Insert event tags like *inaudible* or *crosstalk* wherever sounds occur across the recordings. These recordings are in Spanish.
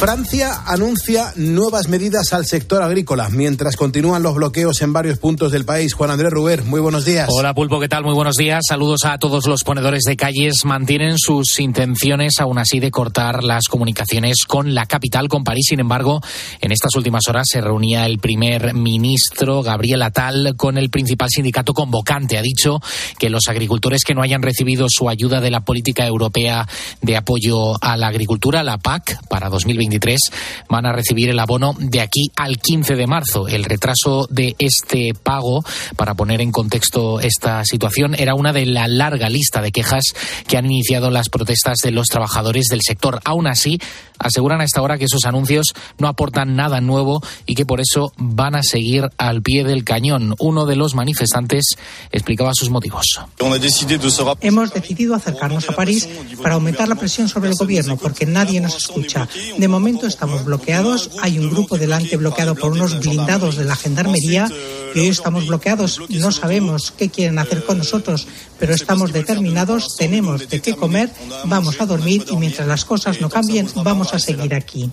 Francia anuncia nuevas medidas al sector agrícola mientras continúan los bloqueos en varios puntos del país. Juan Andrés Ruber, muy buenos días. Hola Pulpo, ¿qué tal? Muy buenos días. Saludos a todos los ponedores de calles. Mantienen sus intenciones aún así de cortar las comunicaciones con la capital, con París. Sin embargo, en estas últimas horas se reunía el primer ministro Gabriel Attal con el principal sindicato convocante. Ha dicho que los agricultores que no hayan recibido su ayuda de la política europea de apoyo a la agricultura, la PAC, para 2020 van a recibir el abono de aquí al 15 de marzo. El retraso de este pago, para poner en contexto esta situación, era una de la larga lista de quejas que han iniciado las protestas de los trabajadores del sector. Aún así, aseguran a esta hora que esos anuncios no aportan nada nuevo y que por eso van a seguir al pie del cañón. Uno de los manifestantes explicaba sus motivos. Hemos decidido acercarnos a París para aumentar la presión sobre el gobierno porque nadie nos escucha. De momento estamos bloqueados. Hay un grupo delante bloqueado por unos blindados de la gendarmería y hoy estamos bloqueados. No sabemos qué quieren hacer con nosotros, pero estamos determinados, tenemos de qué comer, vamos a dormir y mientras las cosas no cambien, vamos a seguir aquí.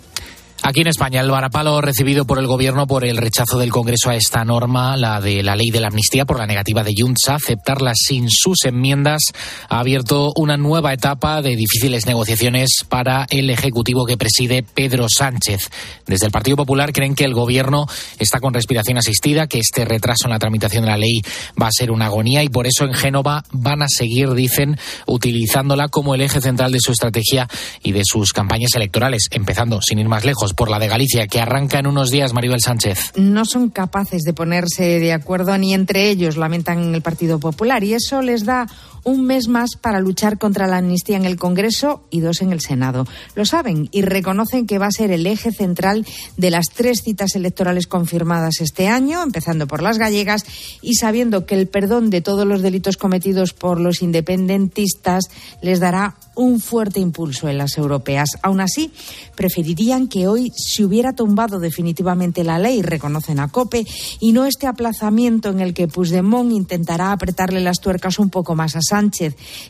Aquí en España, el varapalo recibido por el Gobierno por el rechazo del Congreso a esta norma, la de la ley de la amnistía, por la negativa de Junts a aceptarla sin sus enmiendas, ha abierto una nueva etapa de difíciles negociaciones para el Ejecutivo que preside Pedro Sánchez. Desde el Partido Popular creen que el Gobierno está con respiración asistida, que este retraso en la tramitación de la ley va a ser una agonía y por eso en Génova van a seguir, dicen, utilizándola como el eje central de su estrategia y de sus campañas electorales, empezando, sin ir más lejos, por la de Galicia, que arranca en unos días, Maribel Sánchez. No son capaces de ponerse de acuerdo ni entre ellos, lamentan el Partido Popular, y eso les da un mes más para luchar contra la amnistía en el Congreso y dos en el Senado. Lo saben y reconocen que va a ser el eje central de las tres citas electorales confirmadas este año, empezando por las gallegas, y sabiendo que el perdón de todos los delitos cometidos por los independentistas les dará un fuerte impulso en las europeas. Aún así, preferirían que hoy se hubiera tumbado definitivamente la ley, reconocen a COPE, y no este aplazamiento en el que Puigdemont intentará apretarle las tuercas un poco más a Sánchez.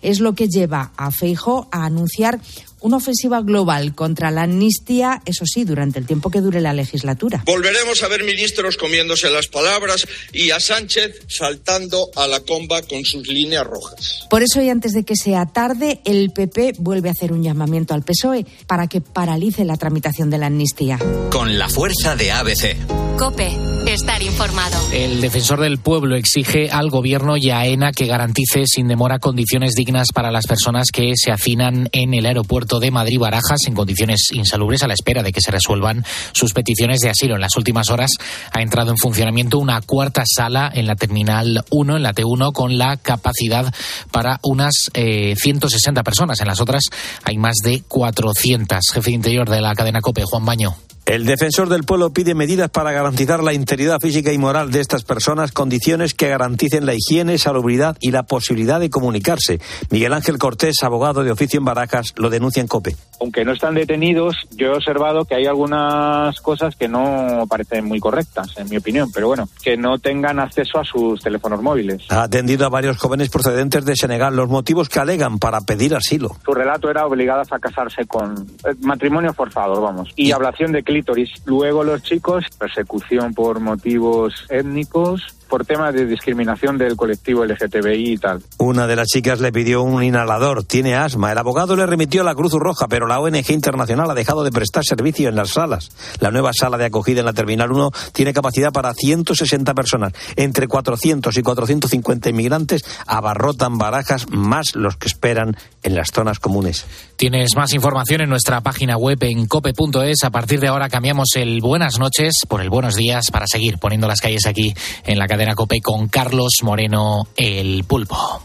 Es lo que lleva a Feijo a anunciar una ofensiva global contra la amnistía, eso sí, durante el tiempo que dure la legislatura. Volveremos a ver ministros comiéndose las palabras y a Sánchez saltando a la comba con sus líneas rojas. Por eso, y antes de que sea tarde, el PP vuelve a hacer un llamamiento al PSOE para que paralice la tramitación de la amnistía. Con la fuerza de ABC. Cope, estar informado. El defensor del pueblo exige al gobierno y a AENA que garantice sin demora condiciones dignas para las personas que se hacinan en el aeropuerto de Madrid Barajas en condiciones insalubres a la espera de que se resuelvan sus peticiones de asilo. En las últimas horas ha entrado en funcionamiento una cuarta sala en la terminal 1, en la T1, con la capacidad para unas eh, 160 personas. En las otras hay más de 400. Jefe de Interior de la cadena COPE, Juan Baño. El defensor del pueblo pide medidas para garantizar la integridad física y moral de estas personas, condiciones que garanticen la higiene, salubridad y la posibilidad de comunicarse. Miguel Ángel Cortés, abogado de oficio en Barajas, lo denuncia en COPE. Aunque no están detenidos, yo he observado que hay algunas cosas que no parecen muy correctas, en mi opinión, pero bueno, que no tengan acceso a sus teléfonos móviles. Ha atendido a varios jóvenes procedentes de Senegal los motivos que alegan para pedir asilo. Su relato era obligadas a casarse con eh, matrimonio forzado, vamos, y ablación de clítoris. Luego los chicos, persecución por motivos étnicos, por temas de discriminación del colectivo LGTBI y tal. Una de las chicas le pidió un inhalador, tiene asma. El abogado le remitió a la Cruz Roja, pero la ONG Internacional ha dejado de prestar servicio en las salas. La nueva sala de acogida en la Terminal 1 tiene capacidad para 160 personas. Entre 400 y 450 inmigrantes abarrotan barajas, más los que esperan en las zonas comunes. Tienes más información en nuestra página web en cope.es. A partir de ahora cambiamos el buenas noches por el buenos días para seguir poniendo las calles aquí en la cadena Cope con Carlos Moreno, el pulpo.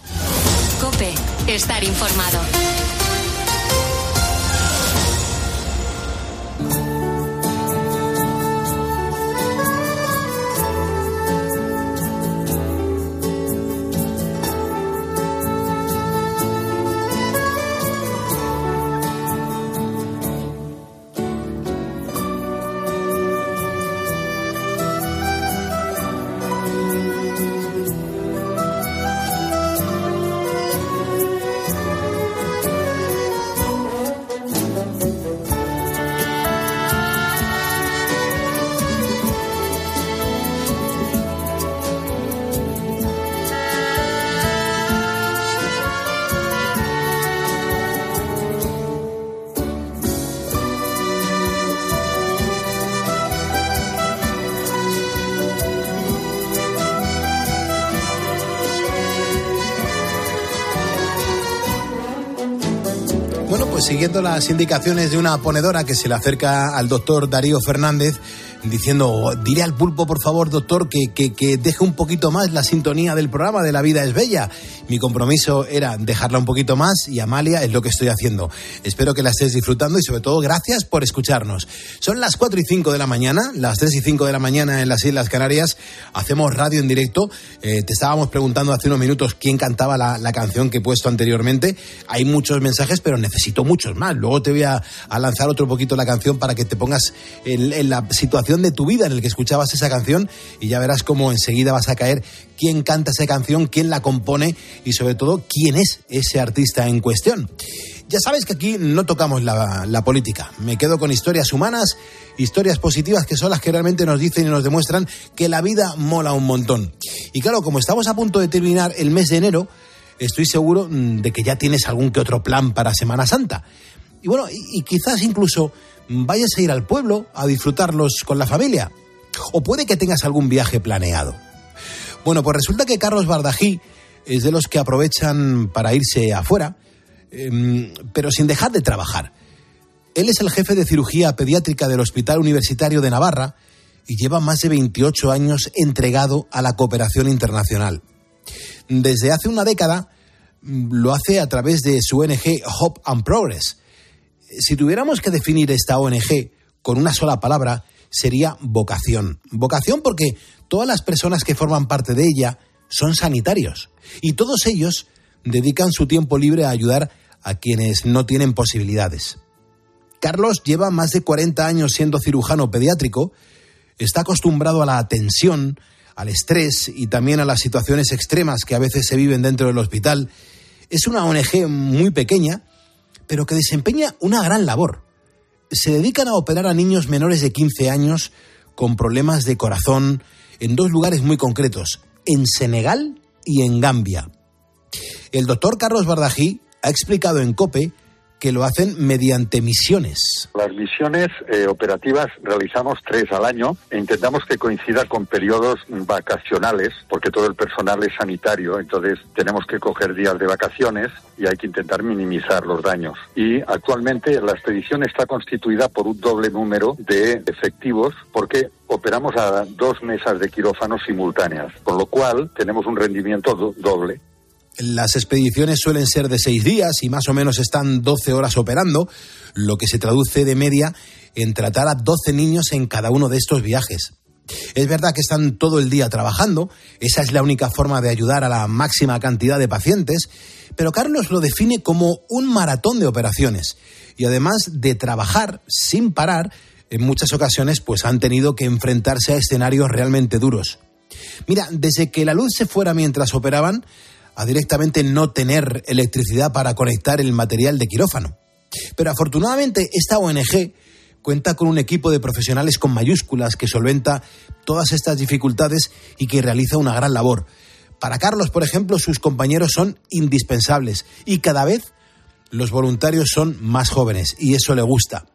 Cope, estar informado. Las indicaciones de una ponedora que se le acerca al doctor Darío Fernández, diciendo, diré al pulpo, por favor, doctor, que, que, que, deje un poquito más la sintonía del programa de La Vida es Bella. Mi compromiso era dejarla un poquito más y Amalia es lo que estoy haciendo. Espero que la estés disfrutando y sobre todo gracias por escucharnos. Son las 4 y 5 de la mañana, las 3 y 5 de la mañana en las Islas Canarias. Hacemos radio en directo. Eh, te estábamos preguntando hace unos minutos quién cantaba la, la, canción que he puesto anteriormente. Hay muchos mensajes, pero necesito muchos más. Luego te voy a, a lanzar otro poquito la canción para que te pongas en, en la situación de tu vida en el que escuchabas esa canción y ya verás cómo enseguida vas a caer quién canta esa canción, quién la compone y sobre todo quién es ese artista en cuestión. Ya sabes que aquí no tocamos la, la, política. Me quedo con historias humanas, historias positivas que son las que realmente nos dicen y nos demuestran que la vida mola un montón. Y claro, como estamos a punto de terminar el mes de enero, estoy seguro mm, de que ya tienes algún que otro plan para Semana Santa. Y bueno, y, y quizás incluso vayas a ir al pueblo a disfrutarlos con la familia. O puede que tengas algún viaje planeado. Bueno, pues resulta que Carlos Bardají es de los que aprovechan para irse afuera, eh, pero sin dejar de trabajar. Él es el jefe de cirugía pediátrica del Hospital Universitario de Navarra y lleva más de 28 años entregado a la cooperación internacional. Desde hace una década lo hace a través de su ONG Hope and Progress, si tuviéramos que definir esta ONG con una sola palabra, sería vocación. Vocación porque todas las personas que forman parte de ella son sanitarios y todos ellos dedican su tiempo libre a ayudar a quienes no tienen posibilidades. Carlos lleva más de 40 años siendo cirujano pediátrico, está acostumbrado a la tensión, al estrés y también a las situaciones extremas que a veces se viven dentro del hospital. Es una ONG muy pequeña, pero que desempeña una gran labor. Se dedican a operar a niños menores de 15 años con problemas de corazón en dos lugares muy concretos, en Senegal y en Gambia. El doctor Carlos Bardají ha explicado en COPE que lo hacen mediante misiones. Las misiones eh, operativas realizamos tres al año e intentamos que coincida con periodos vacacionales, porque todo el personal es sanitario, entonces tenemos que coger días de vacaciones y hay que intentar minimizar los daños. Y actualmente la expedición está constituida por un doble número de efectivos, porque operamos a dos mesas de quirófano simultáneas, con lo cual tenemos un rendimiento do doble. Las expediciones suelen ser de seis días y más o menos están 12 horas operando, lo que se traduce de media en tratar a 12 niños en cada uno de estos viajes. Es verdad que están todo el día trabajando, esa es la única forma de ayudar a la máxima cantidad de pacientes, pero Carlos lo define como un maratón de operaciones y además de trabajar sin parar, en muchas ocasiones pues han tenido que enfrentarse a escenarios realmente duros. Mira, desde que la luz se fuera mientras operaban, a directamente no tener electricidad para conectar el material de quirófano. Pero afortunadamente esta ONG cuenta con un equipo de profesionales con mayúsculas que solventa todas estas dificultades y que realiza una gran labor. Para Carlos, por ejemplo, sus compañeros son indispensables y cada vez los voluntarios son más jóvenes y eso le gusta.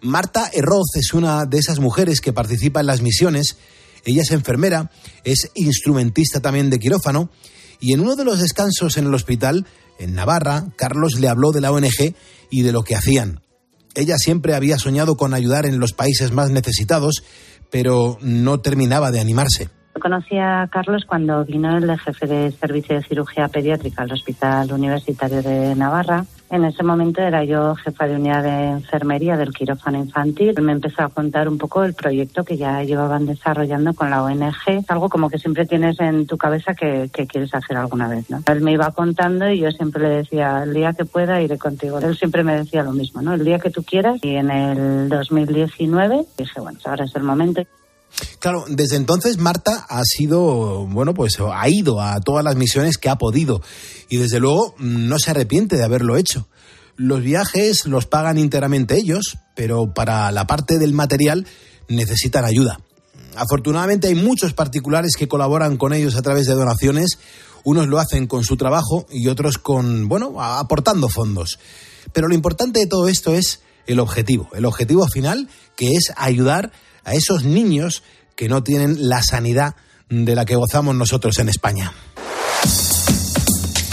Marta Herroz es una de esas mujeres que participa en las misiones. Ella es enfermera, es instrumentista también de quirófano y en uno de los descansos en el hospital, en Navarra, Carlos le habló de la ONG y de lo que hacían. Ella siempre había soñado con ayudar en los países más necesitados, pero no terminaba de animarse. Conocí a Carlos cuando vino el jefe de servicio de cirugía pediátrica al Hospital Universitario de Navarra. En ese momento era yo jefa de unidad de enfermería del quirófano infantil. Me empezó a contar un poco el proyecto que ya llevaban desarrollando con la ONG, algo como que siempre tienes en tu cabeza que, que quieres hacer alguna vez, ¿no? Él me iba contando y yo siempre le decía, el día que pueda iré contigo. Él siempre me decía lo mismo, ¿no? El día que tú quieras. Y en el 2019 dije, bueno, ahora es el momento. Claro, desde entonces Marta ha sido, bueno, pues ha ido a todas las misiones que ha podido y desde luego no se arrepiente de haberlo hecho. Los viajes los pagan íntegramente ellos, pero para la parte del material necesitan ayuda. Afortunadamente hay muchos particulares que colaboran con ellos a través de donaciones. Unos lo hacen con su trabajo y otros con, bueno, aportando fondos. Pero lo importante de todo esto es el objetivo, el objetivo final que es ayudar a esos niños que no tienen la sanidad de la que gozamos nosotros en España.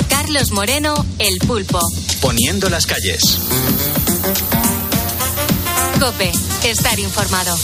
Carlos Moreno, El Pulpo. Poniendo las calles. Cope, estar informado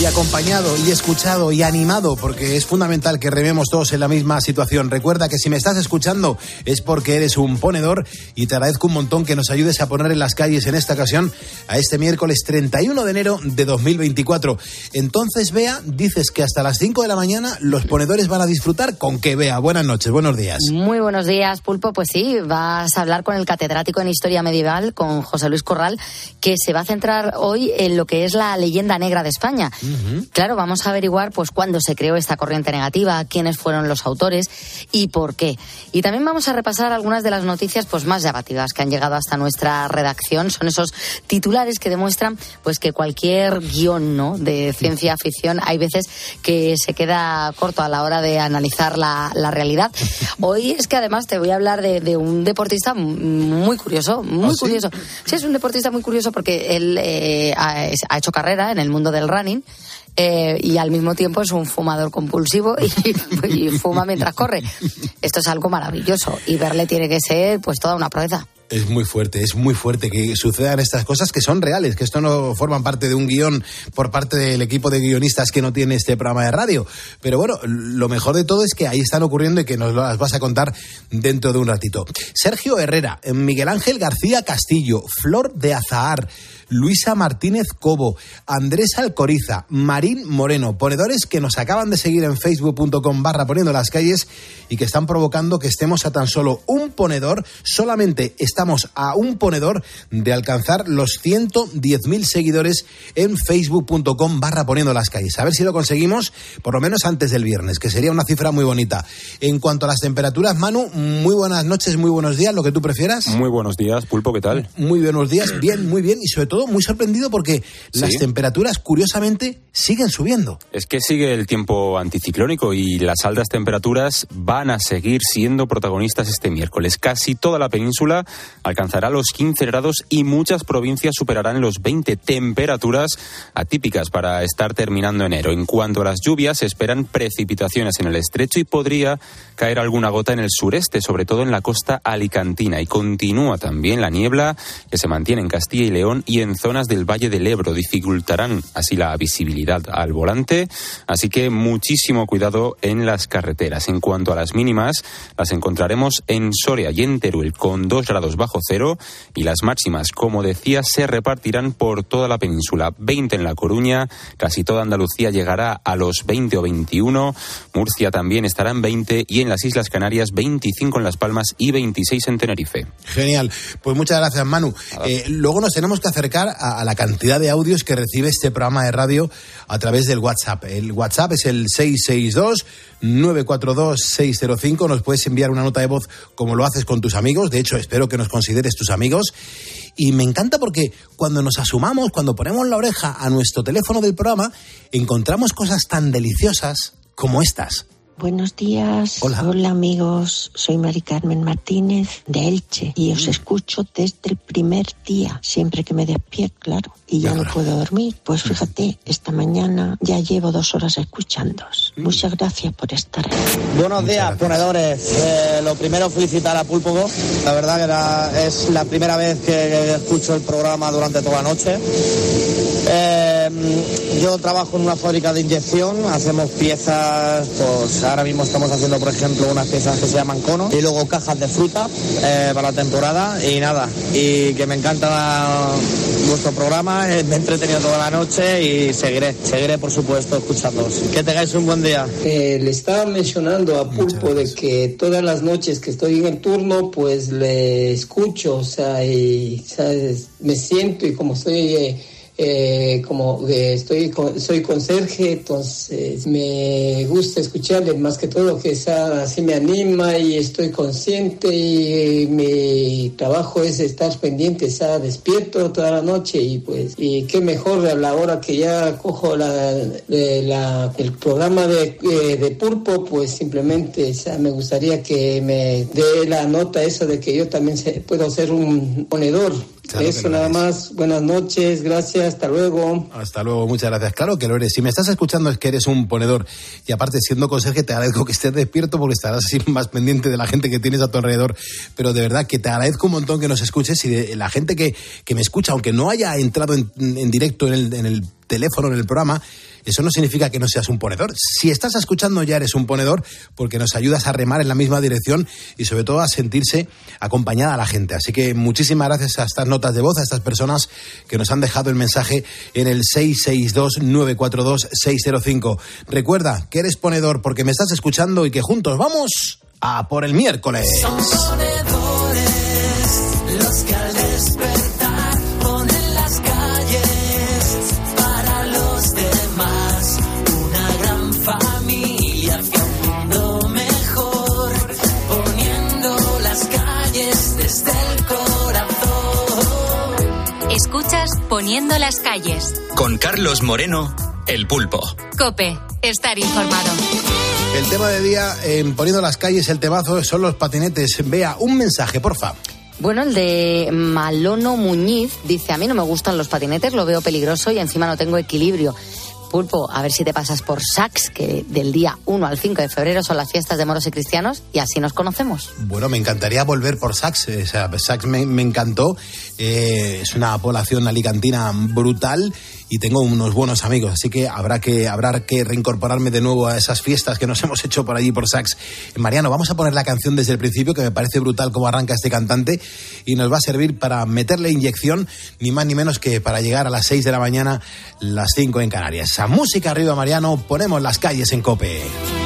y acompañado y escuchado y animado porque es fundamental que rememos todos en la misma situación. Recuerda que si me estás escuchando es porque eres un ponedor y te agradezco un montón que nos ayudes a poner en las calles en esta ocasión a este miércoles 31 de enero de 2024. Entonces, Bea, dices que hasta las 5 de la mañana los ponedores van a disfrutar con que Bea. Buenas noches, buenos días. Muy buenos días, Pulpo. Pues sí, vas a hablar con el catedrático en Historia Medieval, con José Luis Corral, que se va a centrar hoy en lo que es la leyenda negra de España. Claro, vamos a averiguar pues cuándo se creó esta corriente negativa, quiénes fueron los autores y por qué. Y también vamos a repasar algunas de las noticias pues más llamativas que han llegado hasta nuestra redacción. Son esos titulares que demuestran pues que cualquier guion ¿no? de ciencia ficción hay veces que se queda corto a la hora de analizar la, realidad. *laughs* Hoy es que además te voy a hablar de, un deportista muy curioso, muy ¿Ah, curioso. Sí? es un deportista muy curioso porque él eh, ha, hecho carrera en el mundo del running eh, y al mismo tiempo es un fumador compulsivo y, fuma mientras corre. Esto es algo maravilloso y verle tiene que ser pues toda una proeza. Es muy fuerte, es muy fuerte que sucedan estas cosas que son reales, que esto no forman parte de un guion por parte del equipo de guionistas que no tiene este programa de radio. Pero bueno, lo mejor de todo es que ahí están ocurriendo y que nos las vas a contar dentro de un ratito. Sergio Herrera, Miguel Ángel García Castillo, Flor de Azahar, Luisa Martínez Cobo, Andrés Alcoriza, Marín Moreno, ponedores que nos acaban de seguir en facebook.com barra poniendo las calles y que están provocando que estemos a tan solo un ponedor, solamente estamos a un ponedor de alcanzar los 110.000 seguidores en facebook.com barra poniendo las calles. A ver si lo conseguimos por lo menos antes del viernes, que sería una cifra muy bonita. En cuanto a las temperaturas, Manu, muy buenas noches, muy buenos días, lo que tú prefieras. Muy buenos días, Pulpo, ¿qué tal? Muy buenos días, bien, muy bien y sobre todo muy sorprendido porque las temperaturas, curiosamente, siguen subiendo. Es que sigue el tiempo anticiclónico y las altas temperaturas van a seguir siendo protagonistas este miércoles. Casi toda la península alcanzará los 15 grados y muchas provincias superarán los 20 temperaturas atípicas para estar terminando enero. En cuanto a las lluvias, se esperan precipitaciones en el estrecho y podría caer alguna gota en el sureste, sobre todo en la costa alicantina. Y continúa también la niebla que se mantiene en Castilla y León y en zonas del Valle del Ebro. Dificultarán así la visibilidad al volante, así que muchísimo cuidado en las carreteras. En cuanto a las mínimas, las encontraremos en Soria y en Teruel con 2 grados bajo cero y las máximas, como decía, se repartirán por toda la península. 20 en La Coruña, casi toda Andalucía llegará a los 20 o 21, Murcia también estará en 20 y en las Islas Canarias 25 en Las Palmas y 26 en Tenerife. Genial, pues muchas gracias Manu. Eh, luego nos tenemos que acercar a, la cantidad de audios que recibe este programa de radio a través del WhatsApp. El WhatsApp es el 662-942-605. Nos puedes enviar una nota de voz como lo haces con tus amigos. De hecho, espero que nos consideres tus amigos. Y me encanta porque cuando nos asumamos, cuando ponemos la oreja a nuestro teléfono del programa, encontramos cosas tan deliciosas como estas. Buenos días. Hola. Hola amigos, soy Mari Carmen Martínez de Elche y os mm. escucho desde el primer día, siempre que me despierto, claro, y ya no puedo dormir. Pues mm. fíjate, esta mañana ya llevo dos horas escuchándos. Mm. Muchas gracias por estar ahí. Buenos días, ponedores. Eh, lo primero, felicitar a Pulpo. La verdad que es la primera vez que escucho el programa durante toda la noche. Eh, yo trabajo en una fábrica de inyección, hacemos piezas, pues ahora mismo estamos haciendo, por ejemplo, unas piezas que se llaman conos y luego cajas de fruta eh, para la temporada y nada, y que me encanta vuestro programa, eh, me he entretenido toda la noche y seguiré, seguiré por supuesto escuchándoos. Que tengáis un buen día. le estaba mencionando a Pulpo de que todas las noches que estoy en el turno, pues le escucho, o sea, y me siento y como estoy eh, como estoy soy conserje, entonces me gusta escucharle más que todo que sea, así me anima y estoy consciente y mi trabajo es estar pendiente, estar despierto toda la noche y pues y qué mejor a la hora que ya cojo la, el programa de, eh, de Pulpo, pues simplemente me gustaría que me dé la nota esa de que yo también puedo ser un ponedor Eso nada más. Buenas noches, gracias, hasta luego. Hasta luego, muchas gracias. Claro que lo eres. Si me estás escuchando es que eres un ponedor. Y aparte, siendo conserje, te agradezco que estés despierto porque estarás así *laughs* más pendiente de la gente que tienes a tu alrededor. Pero de verdad que te agradezco un montón que nos escuches y de la gente que, que me escucha, aunque no haya entrado en, en directo en el, en el teléfono, en el programa, eso no significa que no seas un ponedor. Si estás escuchando ya eres un ponedor porque nos ayudas a remar en la misma dirección y sobre todo a sentirse acompañada a la gente. Así que muchísimas gracias a estas notas de voz, a estas personas que nos han dejado el mensaje en el 662-942-605. Recuerda que eres ponedor porque me estás escuchando y que juntos vamos a por el miércoles. Son Las calles. Con Carlos Moreno, El Pulpo. Cope, estar informado. El tema de día en Poniendo las calles, el temazo son los patinetes. Vea, un mensaje, porfa. Bueno, el de Malono Muñiz dice, a mí no me gustan los patinetes, lo veo peligroso y encima no tengo equilibrio. Pulpo, a ver si te pasas por Sax, que del día 1 al 5 de febrero son las fiestas de moros y cristianos y así nos conocemos. Bueno, me encantaría volver por Sax. O sea, Sax me, me encantó. Eh, es una población alicantina brutal y tengo unos buenos amigos, así que habrá que habrá que reincorporarme de nuevo a esas fiestas que nos *laughs* hemos hecho por allí por Sax. Mariano, vamos a poner la canción desde el principio, que me parece brutal cómo arranca este cantante y nos va a servir para meterle inyección, ni más ni menos que para llegar a las 6 de la mañana, las 5 en Canarias. Música arriba, Mariano, ponemos las calles en Cope.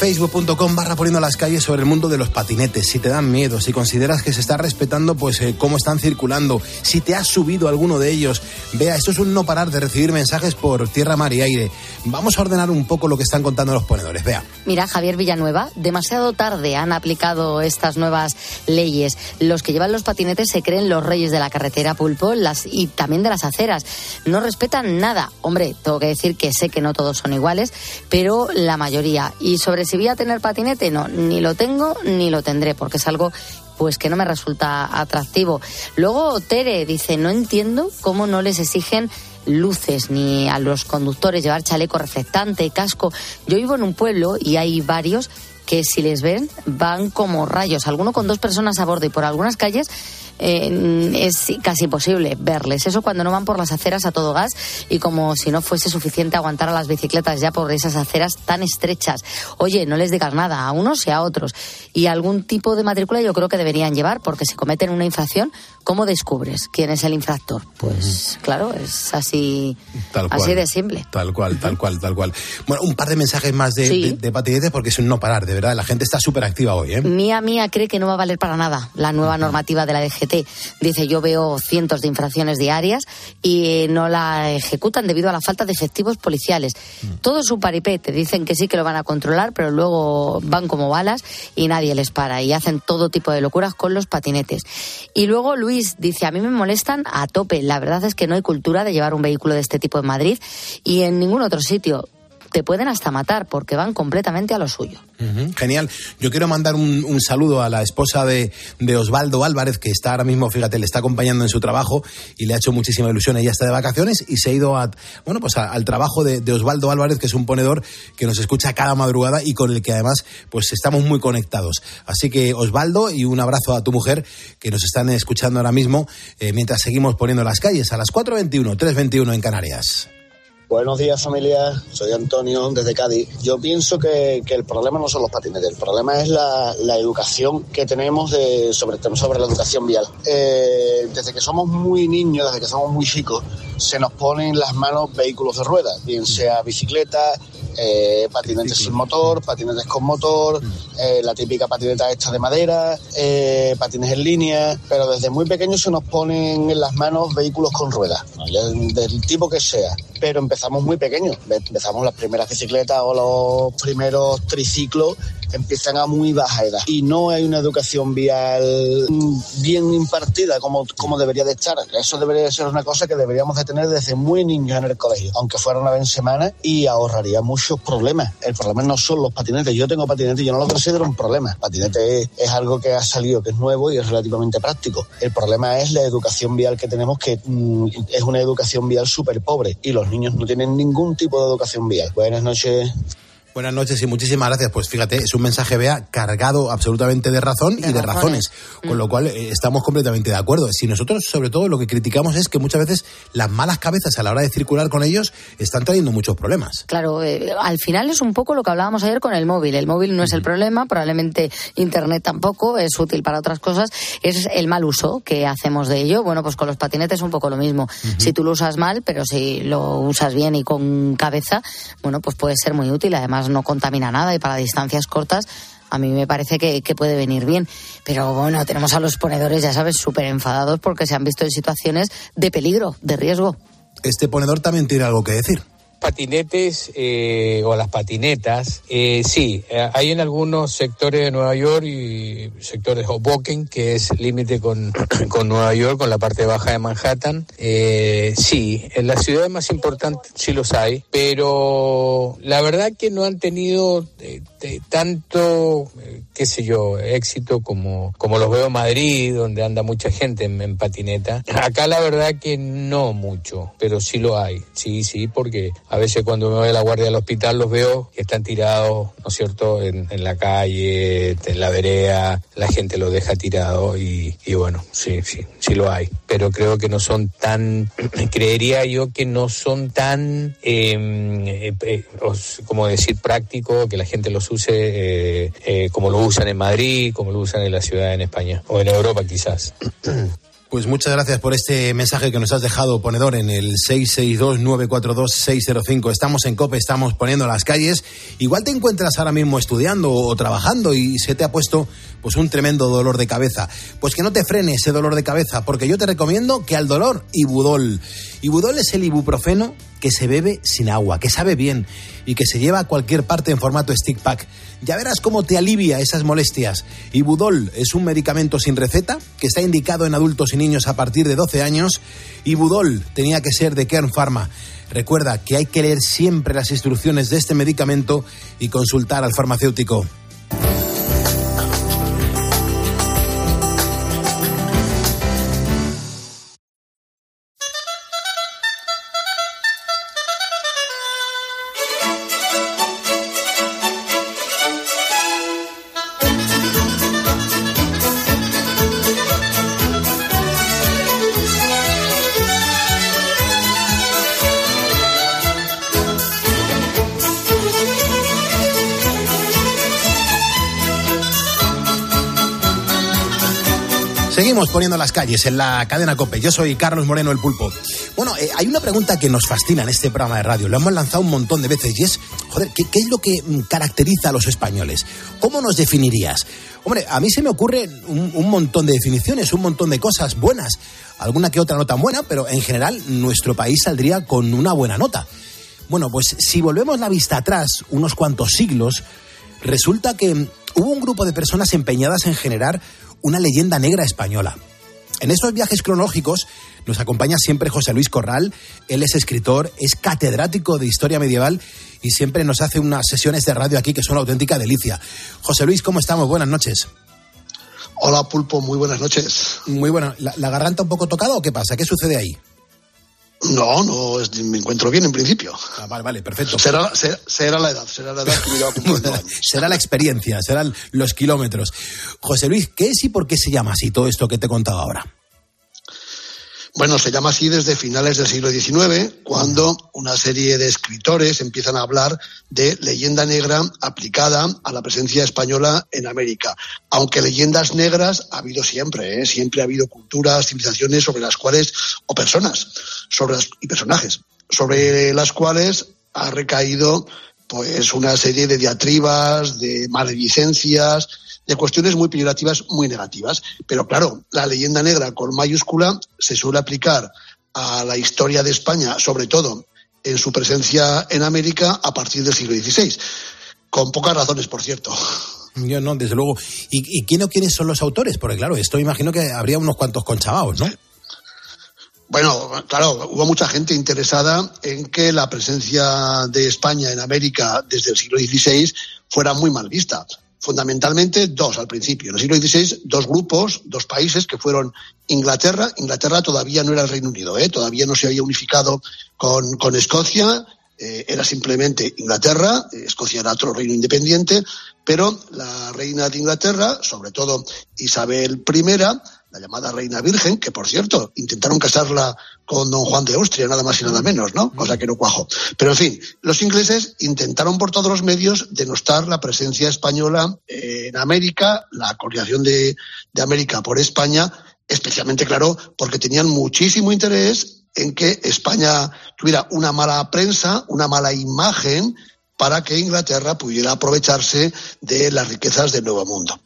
facebook.com barra poniendo las calles sobre el mundo de los patinetes, si te dan miedo, si consideras que se está respetando pues eh, cómo están circulando, si te has subido alguno de ellos. Vea, esto es un no parar de recibir mensajes por tierra, mar y aire. Vamos a ordenar un poco lo que están contando los ponedores. Vea. Mira, Javier Villanueva, demasiado tarde han aplicado estas nuevas leyes. Los que llevan los patinetes se creen los reyes de la carretera pulpo las, y también de las aceras. No respetan nada. Hombre, tengo que decir que sé que no todos son iguales, pero la mayoría. Y sobre si voy a tener patinete, no, ni lo tengo ni lo tendré, porque es algo pues que no me resulta atractivo. Luego Tere dice, no entiendo cómo no les exigen luces ni a los conductores llevar chaleco reflectante, casco. Yo vivo en un pueblo y hay varios que si les ven van como rayos, alguno con dos personas a bordo y por algunas calles eh, es casi imposible verles. Eso cuando no van por las aceras a todo gas y como si no fuese suficiente aguantar a las bicicletas ya por esas aceras tan estrechas. Oye, no les digas nada a unos y a otros. Y algún tipo de matrícula yo creo que deberían llevar porque si cometen una infracción, ¿cómo descubres quién es el infractor? Pues claro, es así, así de simple. Tal cual, tal cual, tal cual. Bueno, un par de mensajes más de, de, patinetes porque es un no parar, de verdad. La gente está súper activa hoy. ¿eh? Mía, mía cree que no va a valer para nada la nueva normativa de la DGT. Dice, yo veo cientos de infracciones diarias y no la ejecutan debido a la falta de efectivos policiales. Mm. Todo es un paripete. Dicen que sí que lo van a controlar, pero luego van como balas y nadie les para y hacen todo tipo de locuras con los patinetes. Y luego Luis dice, a mí me molestan a tope. La verdad es que no hay cultura de llevar un vehículo de este tipo en Madrid y en ningún otro sitio te pueden hasta matar porque van completamente a lo suyo. genial. Yo quiero mandar un, saludo a la esposa de, Osvaldo Álvarez, que está ahora mismo, fíjate, le está acompañando en su trabajo y le ha hecho muchísima ilusión. Ella está de vacaciones y se ha ido a, bueno, pues al trabajo de, Osvaldo Álvarez, que es un ponedor que nos escucha cada madrugada y con el que además pues estamos muy conectados. Así que Osvaldo y un abrazo a tu mujer que nos están escuchando ahora mismo eh, mientras seguimos poniendo las calles a las 4.21, 3.21 en Canarias. Buenos días familia, soy Antonio desde Cádiz. Yo pienso que, el problema no son los patinetes, el problema es la, educación que tenemos de, sobre, sobre la educación vial. Eh, desde que somos muy niños, desde que somos muy chicos, se nos ponen en las manos vehículos de ruedas, bien sea bicicleta, eh, patinetes sin motor, patinetes con motor, eh, la típica patineta hecha de madera, eh, patines en línea, pero desde muy pequeños se nos ponen en las manos vehículos con ruedas, del tipo que sea. Pero empezamos muy pequeños, empezamos las primeras bicicletas o los primeros triciclos empiezan a muy baja edad. Y no hay una educación vial bien impartida como, como debería de estar. Eso debería ser una cosa que deberíamos de tener desde muy niños en el colegio, aunque fuera una vez en semana y ahorraría muchos problemas. El problema no son los patinetes. Yo tengo patinetes, yo no lo considero un problema. Patinete es, es algo que ha salido, que es nuevo y es relativamente práctico. El problema es la educación vial que tenemos, que mm, es una educación vial súper pobre y los niños no tienen ningún tipo de educación vial. Buenas noches. Buenas noches y muchísimas gracias. Pues fíjate, es un mensaje, vea, cargado absolutamente de razón y de razones, con lo mm. cual eh, estamos completamente de acuerdo. Si nosotros, sobre todo, lo que criticamos es que muchas veces las malas cabezas a la hora de circular con ellos están trayendo muchos problemas. Claro, eh, al final es un poco lo que hablábamos ayer con el móvil. El móvil no es el problema, probablemente Internet tampoco, es útil para otras cosas, es el mal uso que hacemos de ello. Bueno, pues con los patinetes es un poco lo mismo. Si tú lo usas mal, pero si lo usas bien y con cabeza, bueno, pues puede ser muy útil. Además, no contamina nada y para distancias cortas a mí me parece que, que, puede venir bien. Pero bueno, tenemos a los ponedores, ya sabes, súper enfadados porque se han visto en situaciones de peligro, de riesgo. Este ponedor también tiene algo que decir patinetes eh, o las patinetas, eh, sí, eh, hay en algunos sectores de Nueva York y sectores Hoboken, que es límite con, *coughs* con, Nueva York, con la parte baja de Manhattan. Sí, en las ciudades más importantes sí los hay, pero la verdad que no han tenido tanto, qué sé yo, éxito como, como los veo en Madrid, donde anda mucha gente en, en patineta. Acá la verdad que no mucho, pero sí lo hay, sí, sí, porque a veces cuando me voy a la guardia del hospital los veo que están tirados, ¿no es cierto?, en, la calle, en la vereda, la gente los deja tirado y, bueno, sí, sí, sí lo hay. Pero creo que no son tan, *clears throat* creería yo que no son tan, em, eh, eh, como decir, práctico, que la gente los use eh, como lo usan en Madrid, como lo usan en la ciudad en España, o en Europa quizás. *clears throat* Pues muchas gracias por este mensaje que nos has dejado, ponedor, en el 662-942-605. Estamos en COPE, estamos poniendo las calles. Igual te encuentras ahora mismo estudiando o trabajando y se te ha puesto pues un tremendo dolor de cabeza. Pues que no te frene ese dolor de cabeza, porque yo te recomiendo que al dolor, Ibudol. Ibudol es el ibuprofeno que se bebe sin agua, que sabe bien y que se lleva a cualquier parte en formato stick pack ya verás cómo te alivia esas molestias. Ibudol es un medicamento sin receta que está indicado en adultos y niños a partir de 12 años. Ibudol tenía que ser de Kern Pharma. Recuerda que hay que leer siempre las instrucciones de este medicamento y consultar al farmacéutico. Poniendo las calles en la cadena Cope. Yo soy Carlos Moreno, el pulpo. Bueno, eh, hay una pregunta que nos fascina en este programa de radio. Lo hemos lanzado un montón de veces y es, joder, ¿qué, es lo que mm, caracteriza a los españoles? ¿Cómo nos definirías? Hombre, a mí se me ocurre un, un montón de definiciones, un montón de cosas buenas. Alguna que otra no tan buena, pero en general nuestro país saldría con una buena nota. Bueno, pues si volvemos la vista atrás unos cuantos siglos, resulta que mm, hubo un grupo de personas empeñadas en generar una leyenda negra española. En estos viajes cronológicos nos acompaña siempre José Luis Corral. Él es escritor, es catedrático de historia medieval y siempre nos hace unas sesiones de radio aquí que son una auténtica delicia. José Luis, ¿cómo estamos? Buenas noches. Hola Pulpo, muy buenas noches. Muy buena. ¿La, la garganta un poco tocada o qué pasa? ¿Qué sucede ahí? No, no, me encuentro bien en principio. Ah, vale, vale, perfecto. Será, será, será la edad, será la edad que me lleva años. *laughs* será la experiencia, serán los kilómetros. José Luis, ¿qué es y por qué se llama así todo esto que te he contado ahora? Bueno, se llama así desde finales del siglo XIX, cuando una serie de escritores empiezan a hablar de leyenda negra aplicada a la presencia española en América. Aunque leyendas negras ha habido siempre, ¿eh? siempre ha habido culturas, civilizaciones sobre las cuales, o personas, sobre y personajes, sobre las cuales ha recaído pues una serie de diatribas, de maledicencias, de cuestiones muy peyorativas, muy negativas. Pero claro, la leyenda negra con mayúscula se suele aplicar a la historia de España, sobre todo en su presencia en América a partir del siglo XVI. Con pocas razones, por cierto. Yo no, desde luego. ¿Y, y quién o quiénes son los autores? Porque claro, esto imagino que habría unos cuantos conchabaos, ¿no? Bueno, claro, hubo mucha gente interesada en que la presencia de España en América desde el siglo XVI fuera muy mal vista. Fundamentalmente dos al principio. En el siglo XVI, dos grupos, dos países que fueron Inglaterra. Inglaterra todavía no era el Reino Unido, ¿eh? todavía no se había unificado con, con Escocia. eh, era simplemente Inglaterra, eh, Escocia era otro reino independiente, pero la reina de Inglaterra, sobre todo Isabel I, la llamada reina virgen, que por cierto, intentaron casarla con don Juan de Austria, nada más y nada menos, ¿no? Cosa que no cuajó. Pero en fin, los ingleses intentaron por todos los medios denostar la presencia española en América, la colonización de, de América por España, especialmente, claro, porque tenían muchísimo interés en que España tuviera una mala prensa, una mala imagen, para que Inglaterra pudiera aprovecharse de las riquezas del Nuevo Mundo.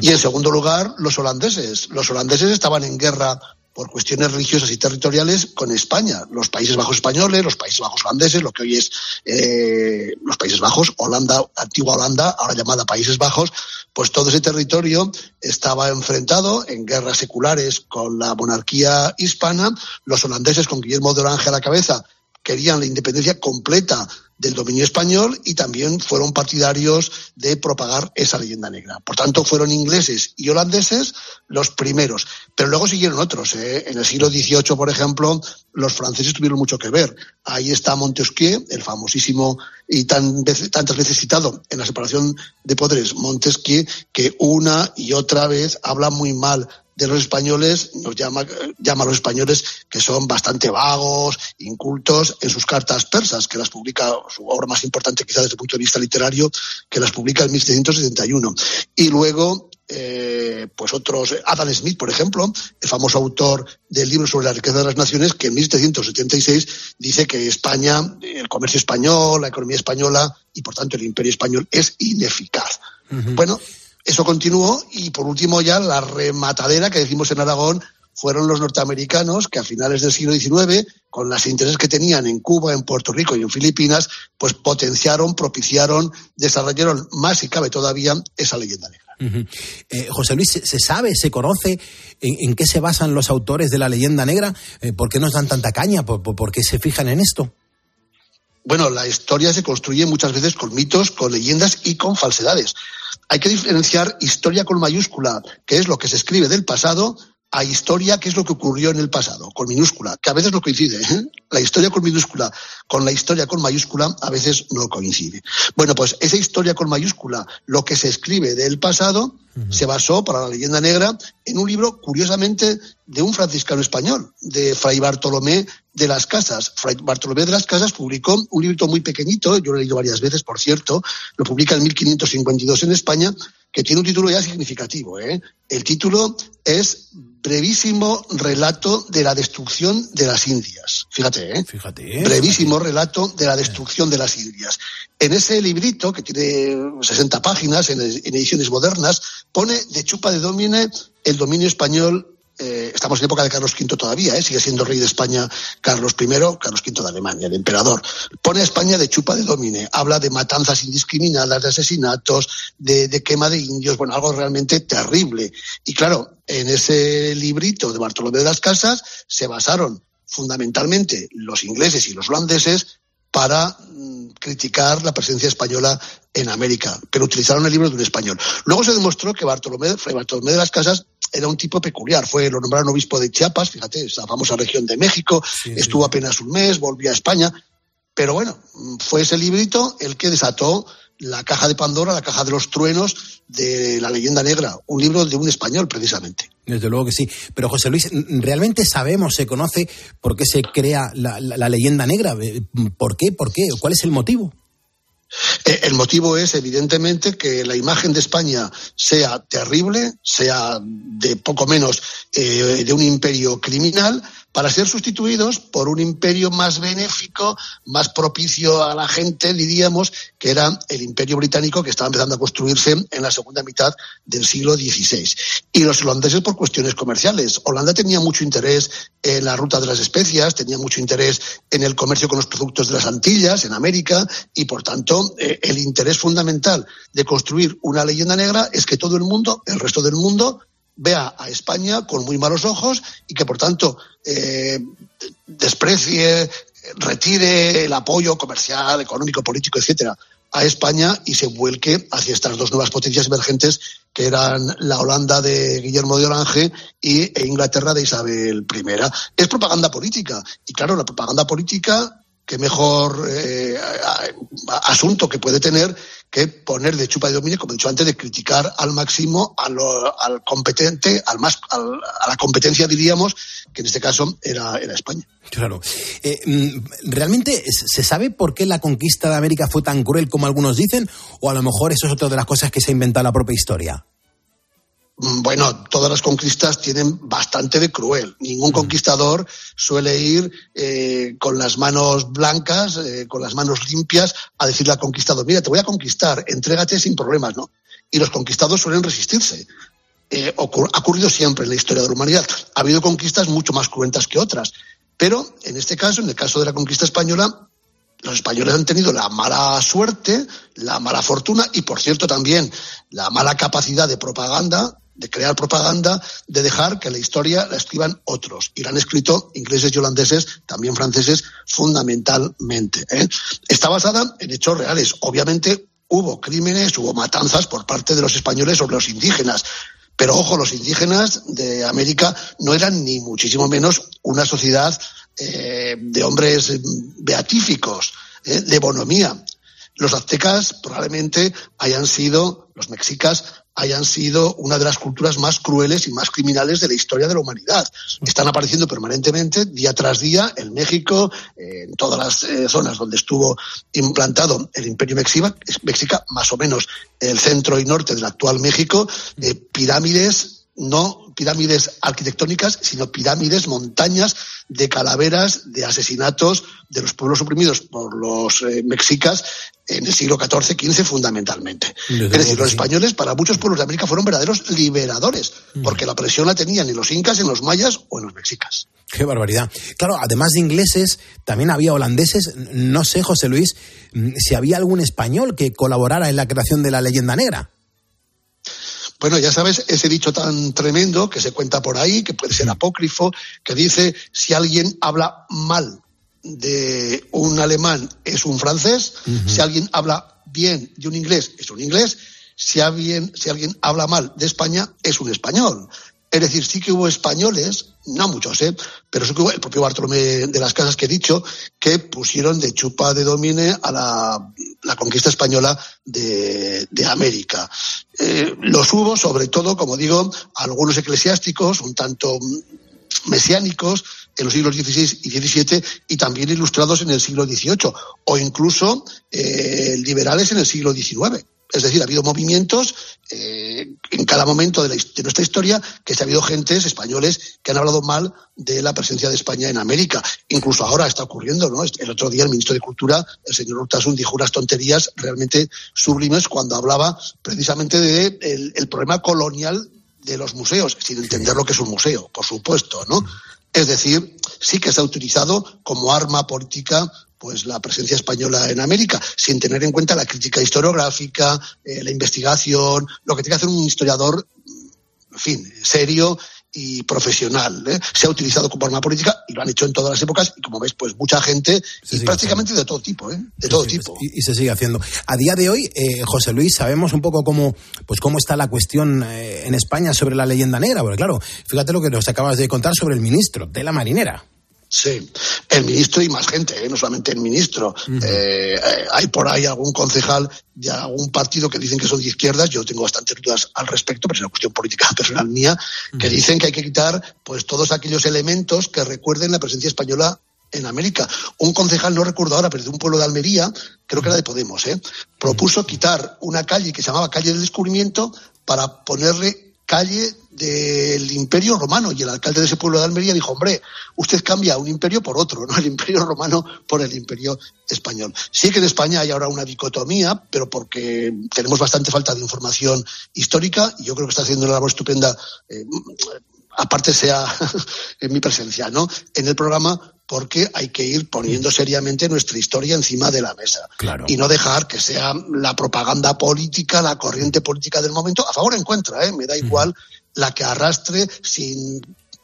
Y en segundo lugar, los holandeses. Los holandeses estaban en guerra por cuestiones religiosas y territoriales con España. Los Países Bajos españoles, los Países Bajos holandeses, lo que hoy es eh, los Países Bajos, Holanda, antigua Holanda, ahora llamada Países Bajos, pues todo ese territorio estaba enfrentado en guerras seculares con la monarquía hispana. Los holandeses, con Guillermo de Orange a la cabeza, querían la independencia completa del dominio español y también fueron partidarios de propagar esa leyenda negra. Por tanto, fueron ingleses y holandeses los primeros. Pero luego siguieron otros. ¿eh? En el siglo XVIII, por ejemplo, los franceses tuvieron mucho que ver. Ahí está Montesquieu, el famosísimo y tan tantas veces citado en la separación de poderes, Montesquieu, que una y otra vez habla muy mal de los españoles, nos llama, llama a los españoles que son bastante vagos, incultos en sus cartas persas, que las publica, su obra más importante quizá desde el punto de vista literario, que las publica en 1771. Y luego, eh, pues otros, Adam Smith, por ejemplo, el famoso autor del libro sobre la riqueza de las naciones, que en 1776 dice que España, el comercio español, la economía española y por tanto el imperio español es ineficaz. Bueno, eso continuó y por último ya la rematadera que decimos en Aragón fueron los norteamericanos que a finales del siglo XIX, con los intereses que tenían en Cuba, en Puerto Rico y en Filipinas, pues potenciaron, propiciaron, desarrollaron más si cabe todavía esa leyenda negra. Eh, José Luis, ¿se, se sabe, se conoce en, en qué se basan los autores de la leyenda negra? Eh, ¿Por qué nos dan tanta caña? ¿Por, por- por qué se fijan en esto? Bueno, la historia se construye muchas veces con mitos, con leyendas y con falsedades. Hay que diferenciar historia con mayúscula, que es lo que se escribe del pasado, a historia, que es lo que ocurrió en el pasado, con minúscula, que a veces no coincide. ¿eh? La historia con minúscula con la historia con mayúscula a veces no coincide. Bueno, pues esa historia con mayúscula, lo que se escribe del pasado, se basó para la leyenda negra en un libro, curiosamente, de un franciscano español, de Fray Bartolomé de las Casas. Fray Bartolomé de las Casas publicó un libro muy pequeñito, yo lo he leído varias veces, por cierto, lo publica en 1552 en España, que tiene un título ya significativo. ¿eh? El título es brevísimo relato de la destrucción de las Indias. Fíjate, ¿eh? Fíjate. Brevísimo relato de la destrucción de las Indias. En ese librito, que tiene 60 páginas en, en ediciones modernas, pone de chupa de domine el dominio español eh, estamos en época de Carlos V todavía, ¿eh? sigue siendo rey de España Carlos I, Carlos V de Alemania, el emperador. Pone a España de chupa de domine, habla de matanzas indiscriminadas, de asesinatos, de, quema de indios, bueno, algo realmente terrible. Y claro, en ese librito de Bartolomé de las Casas se basaron fundamentalmente los ingleses y los holandeses para mm, criticar la presencia española en América, pero utilizaron el libro de un español. Luego se demostró que Bartolomé, Bartolomé de las Casas era un tipo peculiar. Fue, lo nombraron obispo de Chiapas, fíjate, esa famosa región de México, sí, estuvo sí. apenas un mes, volvió a España. Pero bueno, fue ese librito el que desató la caja de Pandora, la caja de los truenos de la leyenda negra, un libro de un español precisamente. Desde luego que sí. Pero José Luis, ¿realmente sabemos, se conoce por qué se crea la, la, la leyenda negra? ¿Por qué? ¿Por qué? ¿Cuál es el motivo? Eh, el motivo es, evidentemente, que la imagen de España sea terrible, sea de poco menos eh, de un imperio criminal, para ser sustituidos por un imperio más benéfico, más propicio a la gente, diríamos, que era el imperio británico que estaba empezando a construirse en la segunda mitad del siglo XVI. Y los holandeses por cuestiones comerciales. Holanda tenía mucho interés en la ruta de las especias, tenía mucho interés en el comercio con los productos de las Antillas, en América, y por tanto eh, el interés fundamental de construir una leyenda negra es que todo el mundo, el resto del mundo, vea a España con muy malos ojos y que, por tanto, eh, desprecie, retire el apoyo comercial, económico, político, etcétera, a España y se vuelque hacia estas dos nuevas potencias emergentes que eran la Holanda de Guillermo de Orange y e Inglaterra de Isabel I. Es propaganda política y claro, la propaganda política qué mejor eh, asunto que puede tener que poner de chupa de dominio, como he dicho antes, de criticar al máximo al competente, al más, al, a la competencia, diríamos, que en este caso era, España. Claro. Eh, ¿Realmente se sabe por qué la conquista de América fue tan cruel como algunos dicen? ¿O a lo mejor eso es otra de las cosas que se ha inventado la propia historia? Bueno, todas las conquistas tienen bastante de cruel. Ningún conquistador suele ir eh, con las manos blancas, eh, con las manos limpias, a decirle al conquistador, mira, te voy a conquistar, entrégate sin problemas, ¿no? Y los conquistados suelen resistirse. Eh, ha ocurrido siempre en la historia de la humanidad. Ha habido conquistas mucho más cruentas que otras. Pero en este caso, en el caso de la conquista española, los españoles han tenido la mala suerte, la mala fortuna y, por cierto, también la mala capacidad de propaganda de crear propaganda, de dejar que la historia la escriban otros. Y la han escrito ingleses y holandeses, también franceses, fundamentalmente. ¿eh? Está basada en hechos reales. Obviamente hubo crímenes, hubo matanzas por parte de los españoles sobre los indígenas. Pero ojo, los indígenas de América no eran ni muchísimo menos una sociedad eh, de hombres beatíficos, eh, de bonomía. Los aztecas probablemente hayan sido, los mexicas hayan sido una de las culturas más crueles y más criminales de la historia de la humanidad. Están apareciendo permanentemente, día tras día, en México, en todas las eh, zonas donde estuvo implantado el imperio mexica, mexica, más o menos el centro y norte del actual México, eh, pirámides no pirámides arquitectónicas, sino pirámides, montañas de calaveras de asesinatos de los pueblos oprimidos por los eh, mexicas en el siglo XIV, XV fundamentalmente. Es decir, los españoles para muchos pueblos de América fueron verdaderos liberadores, mm. porque la presión la tenían en los incas, en los mayas o en los mexicas. Qué barbaridad. Claro, además de ingleses, también había holandeses. No sé, José Luis, mm, si había algún español que colaborara en la creación de la leyenda negra. Bueno, ya sabes, ese dicho tan tremendo que se cuenta por ahí, que puede ser apócrifo, que dice, si alguien habla mal de un alemán es un francés, uh -huh. si alguien habla bien de un inglés es un inglés, si alguien, si alguien habla mal de España es un español. Es decir, sí que hubo españoles, no muchos, ¿eh? pero sí que hubo el propio Bartolomé de las Casas que he dicho, que pusieron de chupa de domine a la, conquista española de, de América. Eh, los hubo, sobre todo, como digo, algunos eclesiásticos, un tanto mesiánicos, en los siglos XVI y XVII y también ilustrados en el siglo XVIII o incluso eh, liberales en el siglo XIX. Es decir, ha habido movimientos eh, en cada momento de, nuestra historia que se ha habido gentes españoles que han hablado mal de la presencia de España en América. Incluso ahora está ocurriendo, ¿no? El otro día el ministro de Cultura, el señor Urtasun, dijo unas tonterías realmente sublimes cuando hablaba precisamente del de problema colonial de los museos, sin entender lo que es un museo, por supuesto, ¿no? Es decir, sí que se ha utilizado como arma política pues la presencia española en América, sin tener en cuenta la crítica historiográfica, eh, la investigación, lo que tiene que hacer un historiador, en fin, serio y profesional. ¿eh? Se ha utilizado como arma política y lo han hecho en todas las épocas y como ves, pues mucha gente y prácticamente haciendo. de todo tipo, ¿eh? de todo sí, tipo. Y, y, se sigue haciendo. A día de hoy, eh, José Luis, sabemos un poco cómo, pues cómo está la cuestión eh, en España sobre la leyenda negra, porque claro, fíjate lo que nos acabas de contar sobre el ministro de la Marinera. Sí, el ministro y más gente, ¿eh? no solamente el ministro. Uh -huh. eh, hay por ahí algún concejal de algún partido que dicen que son de izquierdas, yo tengo bastantes dudas al respecto, pero es una cuestión política *laughs* personal mía, uh -huh. que dicen que hay que quitar pues todos aquellos elementos que recuerden la presencia española en América. Un concejal, no recuerdo ahora, pero de un pueblo de Almería, creo que era de Podemos, ¿eh? propuso quitar una calle que se llamaba Calle del Descubrimiento para ponerle calle del Imperio Romano y el alcalde de ese pueblo de Almería dijo, hombre, usted cambia un imperio por otro, ¿no? El Imperio Romano por el Imperio Español. Sí que en España hay ahora una dicotomía, pero porque tenemos bastante falta de información histórica y yo creo que está haciendo una labor estupenda, eh, aparte sea *laughs* en mi presencia, ¿no? En el programa porque hay que ir poniendo seriamente nuestra historia encima de la mesa. Claro. Y no dejar que sea la propaganda política, la corriente política del momento, a favor o en contra, ¿eh? me da igual. La que arrastre sin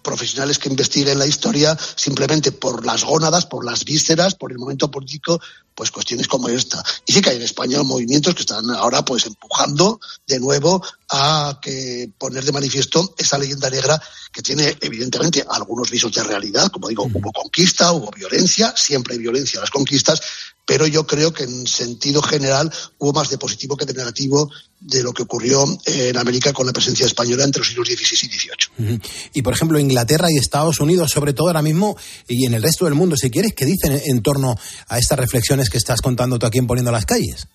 profesionales que investiguen la historia simplemente por las gónadas, por las vísceras, por el momento político, pues cuestiones como esta. Y sí que hay en España movimientos que están ahora pues empujando de nuevo a que poner de manifiesto esa leyenda negra que tiene evidentemente algunos visos de realidad, como digo, hubo conquista, hubo violencia, siempre hay violencia en las conquistas, pero yo creo que en sentido general hubo más de positivo que de negativo de lo que ocurrió en América con la presencia española entre los siglos XVI y XVIII. Y por ejemplo, Inglaterra y Estados Unidos, sobre todo ahora mismo, y en el resto del mundo, si quieres, ¿qué dicen en torno a estas reflexiones que estás contando tú aquí en Poniendo las Calles?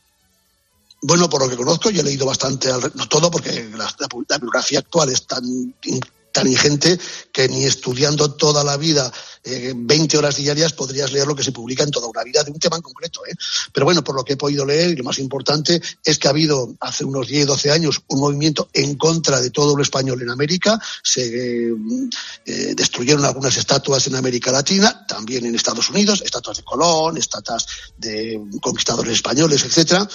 Bueno, por lo que conozco, yo he leído bastante, no todo, porque la, la, la bibliografía actual es tan tan ingente que ni estudiando toda la vida eh, 20 horas diarias podrías leer lo que se publica en toda una vida de un tema en concreto. ¿eh? Pero bueno, por lo que he podido leer, y lo más importante es que ha habido hace unos 10, 12 años un movimiento en contra de todo lo español en América. Se eh, eh, destruyeron algunas estatuas en América Latina, también en Estados Unidos, estatuas de Colón, estatuas de conquistadores españoles, etcétera.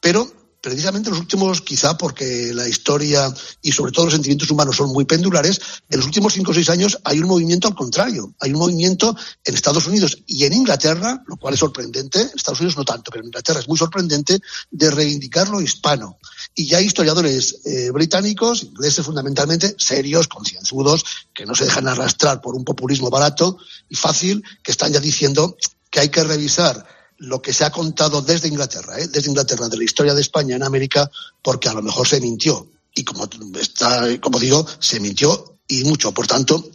Pero precisamente en los últimos, quizá porque la historia y sobre todo los sentimientos humanos son muy pendulares, en los últimos cinco o seis años hay un movimiento al contrario. Hay un movimiento en Estados Unidos y en Inglaterra, lo cual es sorprendente, en Estados Unidos no tanto, pero en Inglaterra es muy sorprendente, de reivindicar lo hispano. Y ya hay historiadores eh, británicos, ingleses fundamentalmente, serios, concienzudos, que no se dejan arrastrar por un populismo barato y fácil, que están ya diciendo que hay que revisar lo que se ha contado desde Inglaterra, ¿eh? desde Inglaterra, de la historia de España en América, porque a lo mejor se mintió. Y como, está, como digo, se mintió y mucho. Por tanto,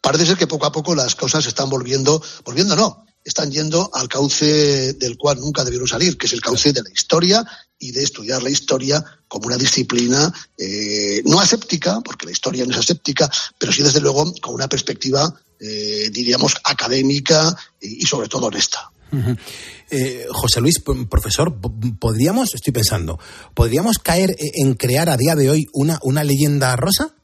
parece ser que poco a poco las cosas están volviendo, volviendo no, están yendo al cauce del cual nunca debieron salir, que es el cauce de la historia y de estudiar la historia como una disciplina eh, no aséptica, porque la historia no es aséptica, pero sí desde luego con una perspectiva, eh, diríamos, académica y, y sobre todo honesta. Uh -huh. eh, José Luis, profesor, ¿podríamos, estoy pensando, ¿podríamos caer en crear a día de hoy una, una leyenda rosa?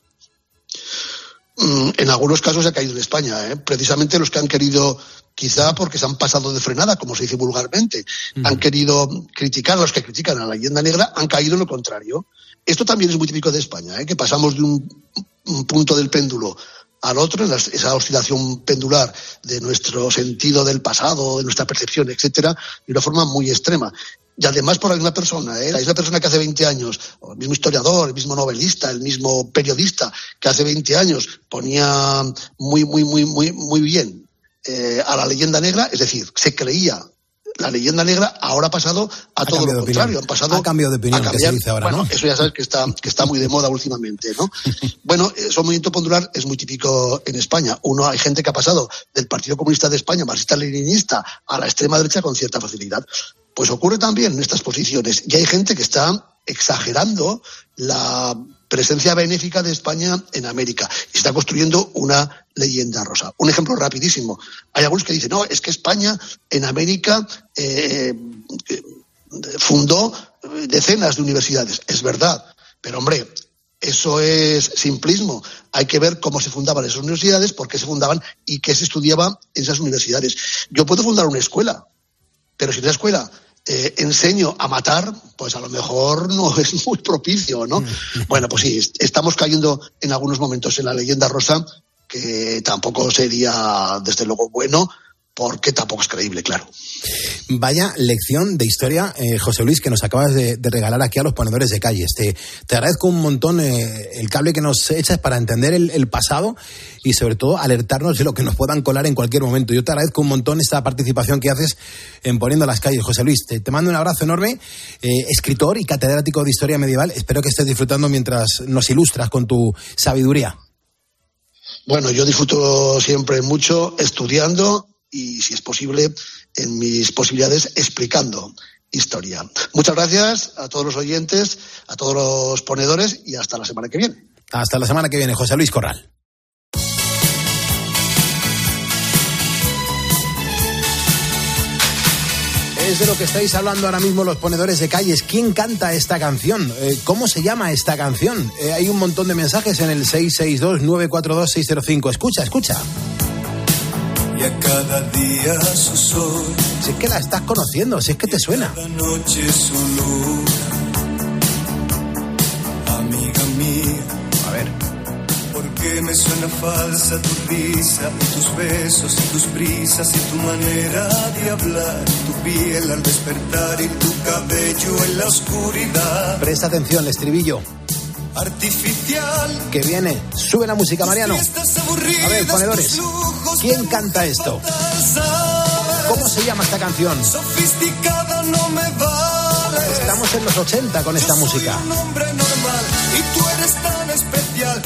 Mm, en algunos casos se ha caído en España, ¿eh? precisamente los que han querido, quizá porque se han pasado de frenada, como se dice vulgarmente, uh -huh. han querido criticar a los que critican a la leyenda negra, han caído en lo contrario. Esto también es muy típico de España, ¿eh? que pasamos de un, un punto del péndulo al otro, esa oscilación pendular de nuestro sentido del pasado, de nuestra percepción, etcétera, de una forma muy extrema. Y además por la misma persona, ¿eh? la misma persona que hace 20 años, el mismo historiador, el mismo novelista, el mismo periodista que hace 20 años ponía muy, muy, muy, muy, muy bien eh, a la leyenda negra, es decir, se creía la leyenda negra ahora ha pasado a, todo lo contrario. Han pasado a cambio de opinión, a cambiar. que se dice ahora, bueno, ¿no? Eso ya sabes que está, que está muy de moda últimamente, ¿no? *laughs* bueno, eso movimiento pendular es muy típico en España. Uno, hay gente que ha pasado del Partido Comunista de España, marxista-leninista, a la extrema derecha con cierta facilidad. Pues ocurre también en estas posiciones. Y hay gente que está exagerando la presencia benéfica de España en América. Y está construyendo una leyenda rosa. Un ejemplo rapidísimo. Hay algunos que dicen, no, es que España en América eh, eh, fundó decenas de universidades. Es verdad. Pero hombre, eso es simplismo. Hay que ver cómo se fundaban esas universidades, por qué se fundaban y qué se estudiaba en esas universidades. Yo puedo fundar una escuela, pero si la escuela eh, enseño a matar, pues a lo mejor no *laughs* es muy propicio, ¿no? *laughs* Bueno, pues sí, estamos cayendo en algunos momentos en la leyenda rosa, que tampoco sería, desde luego, bueno, porque tampoco es creíble, claro. Vaya lección de historia, eh, José Luis, que nos acabas de, regalar aquí a los ponedores de calles. Te, te agradezco un montón eh, el cable que nos echas para entender el, pasado y sobre todo alertarnos de lo que nos puedan colar en cualquier momento. Yo te agradezco un montón esta participación que haces en Poniendo las calles, José Luis. Te, mando un abrazo enorme, eh, escritor y catedrático de historia medieval. Espero que estés disfrutando mientras nos ilustras con tu sabiduría. Bueno, yo disfruto siempre mucho estudiando y, si es posible, en mis posibilidades explicando historia. Muchas gracias a todos los oyentes, a todos los ponedores y hasta la semana que viene. Hasta la semana que viene, José Luis Corral. Es de lo que estáis hablando ahora mismo los ponedores de calles. ¿Quién canta esta canción? Eh, ¿Cómo se llama esta canción? Eh, hay un montón de mensajes en el 662-942-605. Escucha, escucha y a cada día su sol. Si es que la estás conociendo, si es que te suena. Cada noche su luna, Porque me suena falsa tu risa tus besos y tus brisas y tu manera de hablar, tu piel al despertar y tu cabello en la oscuridad. Presta atención, el estribillo artificial. Que viene. Sube la música, Mariano. A ver, ponedores. ¿Quién canta esto? ¿Cómo se llama esta canción? Sofisticada no me vale. Estamos en los 80 con esta música. Un hombre normal y tú eres tan especial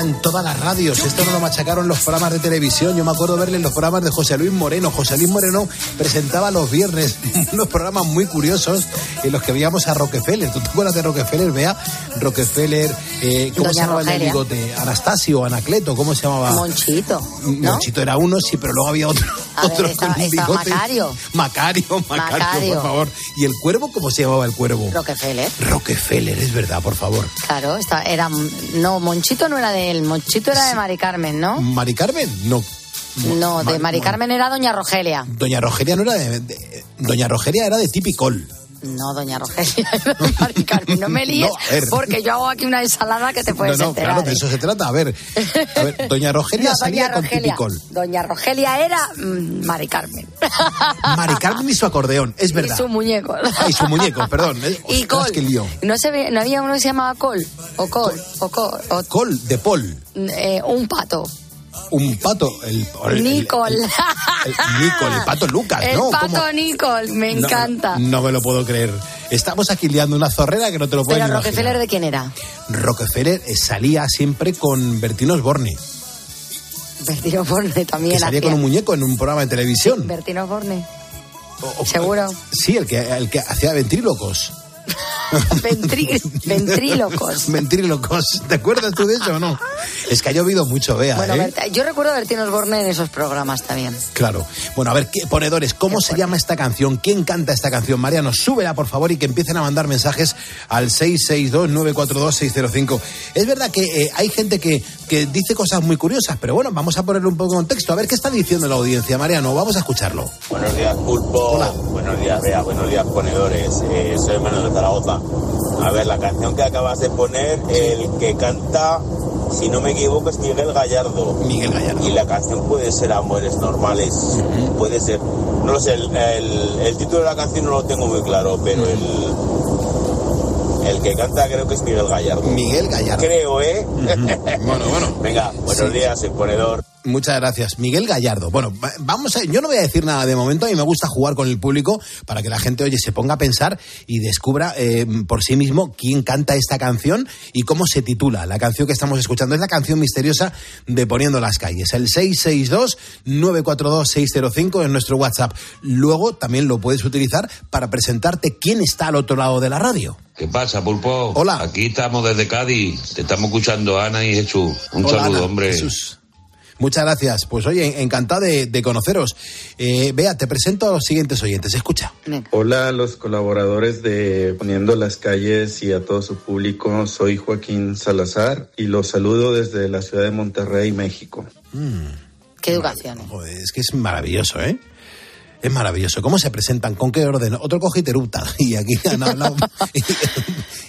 en todas las radios. Esto no lo machacaron los programas de televisión. Yo me acuerdo verle en los programas de José Luis Moreno. José Luis Moreno presentaba los viernes *laughs* unos programas muy curiosos en los que veíamos a Rockefeller. ¿Tú te acuerdas de Rockefeller? Vea, Rockefeller, eh, ¿cómo se llamaba el bigote? Anastasio, Anacleto, ¿cómo se llamaba? Monchito. ¿no? Monchito era uno, sí, pero luego había otro, A otro ver, está, con un bigote. Macario. Macario, Macario, Macario. por favor. ¿Y el cuervo cómo se llamaba el cuervo? Rockefeller. Rockefeller, es verdad, por favor. Claro, está, era. No, Monchito no era de él, Monchito era de Mari Carmen, ¿no? ¿Mari Carmen? No. No, de Mari Carmen era Doña Rogelia. Doña Rogelia no era de, de- Doña Rogelia era de Tipicol. No, Doña Rogelia. *laughs* No me *laughs* líes, No, porque yo hago aquí una ensalada que te puedes no, no, enterar. claro, de eso se trata. A ver, a ver Doña *laughs* Rogelia No, salía Doña con. Tipicol. Doña Rogelia era mm, Mari Carmen. Mari Carmen y su acordeón, es verdad. Y su muñeco. Ay, su muñeco, perdón. eh. Y Ostras, Col. qué lío. ¿No, se ve- ¿No había uno que se llamaba Col? O Col. O Col. o, Col de Paul, eh, un pato. Un pato. El, el- el- Nicol. el- el Nicol, el pato Lucas, El ¿no? pato ¿Cómo? Nicol. Me No, encanta. No, me lo puedo creer. Estamos aquí liando una zorrera que no te lo puedes Pero. Rockefeller, ¿de quién era? Rockefeller eh, salía siempre con Bertino Osborne. Bertino Borne también. Que salía con un muñeco en un programa de televisión. Bertino Borne. O- o- Seguro. Sí, el que, el que hacía ventrílocos. *laughs* Ventrí- ventrílocos. Ventrílocos. ¿Te acuerdas tú de eso o no? *laughs* Es que ha llovido mucho, vea, Bueno, ¿eh? Bert- yo recuerdo a Bertino Osborne en esos programas también. Claro. Bueno, a ver, ¿qué, ponedores, ¿cómo se llama esta canción? ¿Quién canta esta canción? Mariano, súbela, por favor, y que empiecen a mandar mensajes al 662-942-605. Es verdad que eh, hay gente que, que dice cosas muy curiosas, pero bueno, vamos a ponerle un poco de contexto. A ver qué está diciendo la audiencia, Mariano. Vamos a escucharlo. Buenos días, Pulpo. Buenos días, Bea. Buenos días, ponedores. Eh, soy Manuel A ver, la canción que acabas de poner, el que canta, si no me equivoco, es Miguel Gallardo. Miguel Gallardo. Y la canción puede ser Amores Normales. Puede ser. No lo sé, el, el- el título de la canción no lo tengo muy claro, pero el, el que canta creo que es Miguel Gallardo. Miguel Gallardo. Creo, ¿eh? Bueno, bueno. *laughs* Venga, buenos Sí. días, el ponedor. Muchas gracias. Miguel Gallardo. Bueno, va- vamos a, yo no voy a decir nada de momento, a mí me gusta jugar con el público para que la gente, oye, se ponga a pensar y descubra eh, por sí mismo quién canta esta canción y cómo se titula la canción que estamos escuchando. Es la canción misteriosa de Poniendo las calles. El 662-942-605 es nuestro WhatsApp. Luego también lo puedes utilizar para presentarte quién está al otro lado de la radio. ¿Qué pasa, Pulpo? Hola. Aquí estamos desde Cádiz. Te estamos escuchando Ana y Jesús. Un Hola, saludo, Ana, hombre. Jesús. Muchas gracias. Pues oye, encantado de, de conoceros. Eh, Bea, te presento a los siguientes oyentes. Escucha. Hola a los colaboradores de Poniendo las calles y a todo su público. Soy Joaquín Salazar y los saludo desde la ciudad de Monterrey, México. Qué educación. ¿eh? Joder, es que es maravilloso, ¿eh? Es maravilloso. ¿Cómo se presentan? ¿Con qué orden? Otro coge y te. *laughs* Y aquí han hablado. *laughs* y,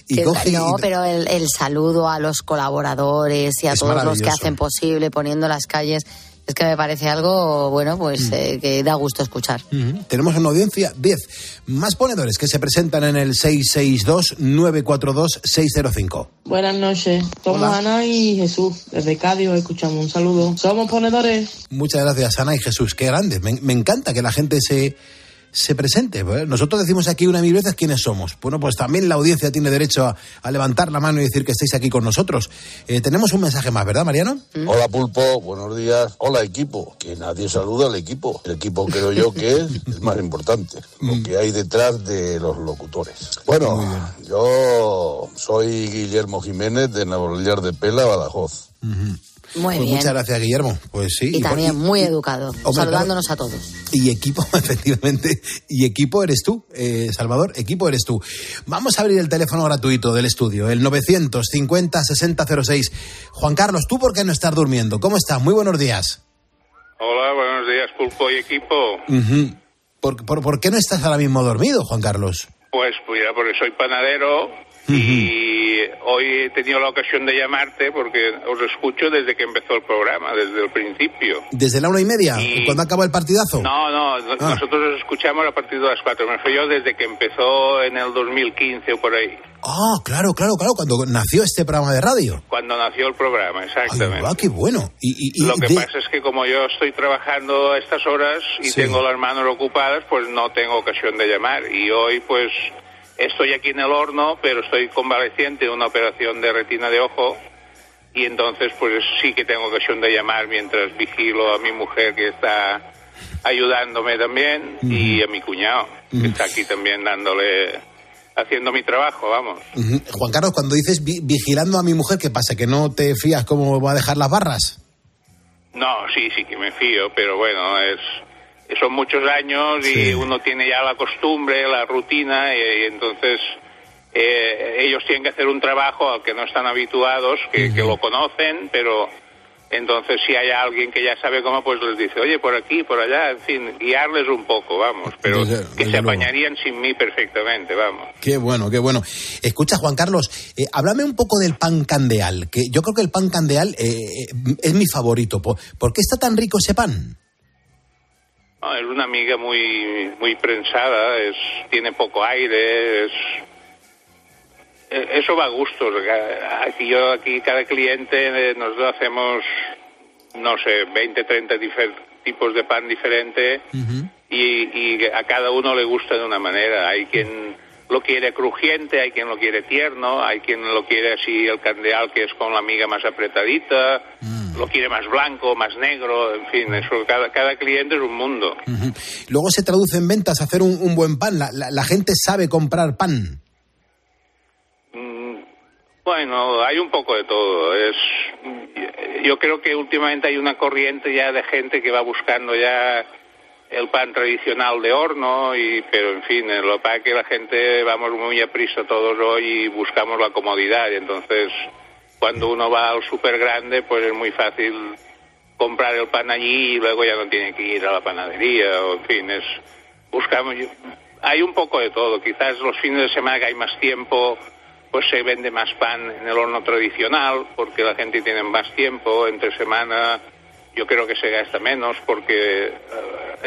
y Que- coge y- no, pero el, el saludo a los colaboradores y a Es todos los que hacen posible poniendo las calles, es que me parece algo, bueno, pues Mm. eh, que da gusto escuchar. Ujú. Tenemos una audiencia 10. Más ponedores que se presentan en el 662-942-605. Buenas noches, somos Hola. Ana y Jesús, desde Cádiz os escuchamos, un saludo. Somos ponedores. Muchas gracias, Ana y Jesús. Qué grande. Me, me encanta que la gente se, se presente. Pues, Nosotros decimos aquí una mil veces quiénes somos. Bueno, pues también la audiencia tiene derecho a, a levantar la mano y decir que estáis aquí con nosotros. Eh, tenemos un mensaje más, ¿verdad, Mariano? Hola Pulpo, buenos días. Hola equipo, que nadie saluda al equipo. El equipo creo yo que es el más importante, lo que hay detrás de los locutores. Bueno, yo soy Guillermo Jiménez de Navalillar de Pela, Badajoz. Muy Pues bien. Muchas gracias, Guillermo. Pues sí. Y también muy educado, Hombre, saludándonos a todos. Y equipo, *laughs* efectivamente, y equipo eres tú, eh, Salvador, equipo eres tú. Vamos a abrir el teléfono gratuito del estudio, el 950-6006. Juan Carlos, ¿tú por qué no estás durmiendo? ¿Cómo estás? Muy buenos días. Hola, buenos días, Pulpo y equipo. ¿Por, por, por qué no estás ahora mismo dormido, Juan Carlos? Pues mira, porque soy panadero y hoy he tenido la ocasión de llamarte porque os escucho desde que empezó el programa, desde el principio. ¿Desde la una y media? ¿Cuando acaba el partidazo? No, no, Ah. nosotros os escuchamos a partir de las cuatro. Me refiero desde que empezó en el 2015 o por ahí, Ah, claro, claro, claro, cuando nació este programa de radio. cuando nació el programa, exactamente. Ah, qué bueno. Y, y- y Lo que de- pasa es que como yo estoy trabajando a estas horas y Sí. tengo las manos ocupadas, pues no tengo ocasión de llamar. Y hoy pues estoy aquí en el horno, pero estoy convaleciente de una operación de retina de ojo y entonces pues sí que tengo ocasión de llamar mientras vigilo a mi mujer que está ayudándome también y a mi cuñado que está aquí también dándole haciendo mi trabajo, vamos. Juan Carlos, cuando dices vi- vigilando a mi mujer, ¿qué pasa? ¿Que no te fías cómo va a dejar las barras? No, sí, sí que me fío, pero bueno, es son muchos años y uno tiene ya la costumbre, la rutina, y, y entonces eh, ellos tienen que hacer un trabajo al que no están habituados, que, que lo conocen, pero entonces si hay alguien que ya sabe cómo, pues les dice, oye, por aquí, por allá, en fin, guiarles un poco, vamos, pero Desde- que se luego. apañarían sin mí perfectamente, vamos. Qué bueno, qué bueno. Escucha, Juan Carlos, eh, háblame un poco del pan candeal, que yo creo que el pan candeal eh, eh, es mi favorito. ¿Por, por qué está tan rico ese pan? No, es una amiga muy muy prensada, es tiene poco aire, es eh, eso va a gusto. Aquí yo aquí cada cliente eh, nos hacemos no sé 20, 30 difer- tipos de pan diferente y, y a cada uno le gusta de una manera. Hay quien lo quiere crujiente, hay quien lo quiere tierno, hay quien lo quiere así el candeal que es con la miga más apretadita, lo quiere más blanco, más negro, en fin, eso cada, cada cliente es un mundo. Luego se traduce en ventas hacer un, un buen pan. La, la- la gente sabe comprar pan. Mm, Bueno, hay un poco de todo. Es, yo creo que últimamente hay una corriente ya de gente que va buscando ya el pan tradicional de horno, y, pero en fin, lo que pasa es que la gente vamos muy a prisa todos hoy y buscamos la comodidad. Y entonces, cuando uno va al super grande, pues es muy fácil comprar el pan allí y luego ya no tiene que ir a la panadería. O, en fin, es buscamos. Hay un poco de todo. Quizás los fines de semana que hay más tiempo, pues se vende más pan en el horno tradicional porque la gente tiene más tiempo entre semana yo creo que se gasta menos porque eh,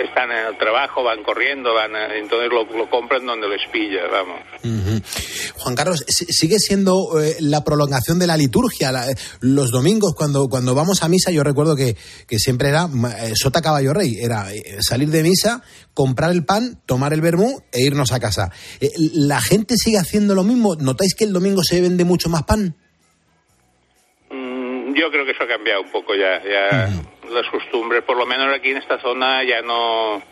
están en el trabajo, van corriendo, van, a- entonces lo, lo compran donde les pilla, vamos. Juan Carlos, si- sigue siendo eh, la prolongación de la liturgia. la- eh, los domingos, cuando, cuando vamos a misa, yo recuerdo que, que siempre era eh, sota caballo rey. Era eh, salir de misa, comprar el pan, tomar el vermú e irnos a casa. Eh, ¿La gente sigue haciendo lo mismo? ¿Notáis que el domingo se vende mucho más pan? Mm, Yo creo que eso ha cambiado un poco ya, ya las costumbres, por lo menos aquí en esta zona ya no,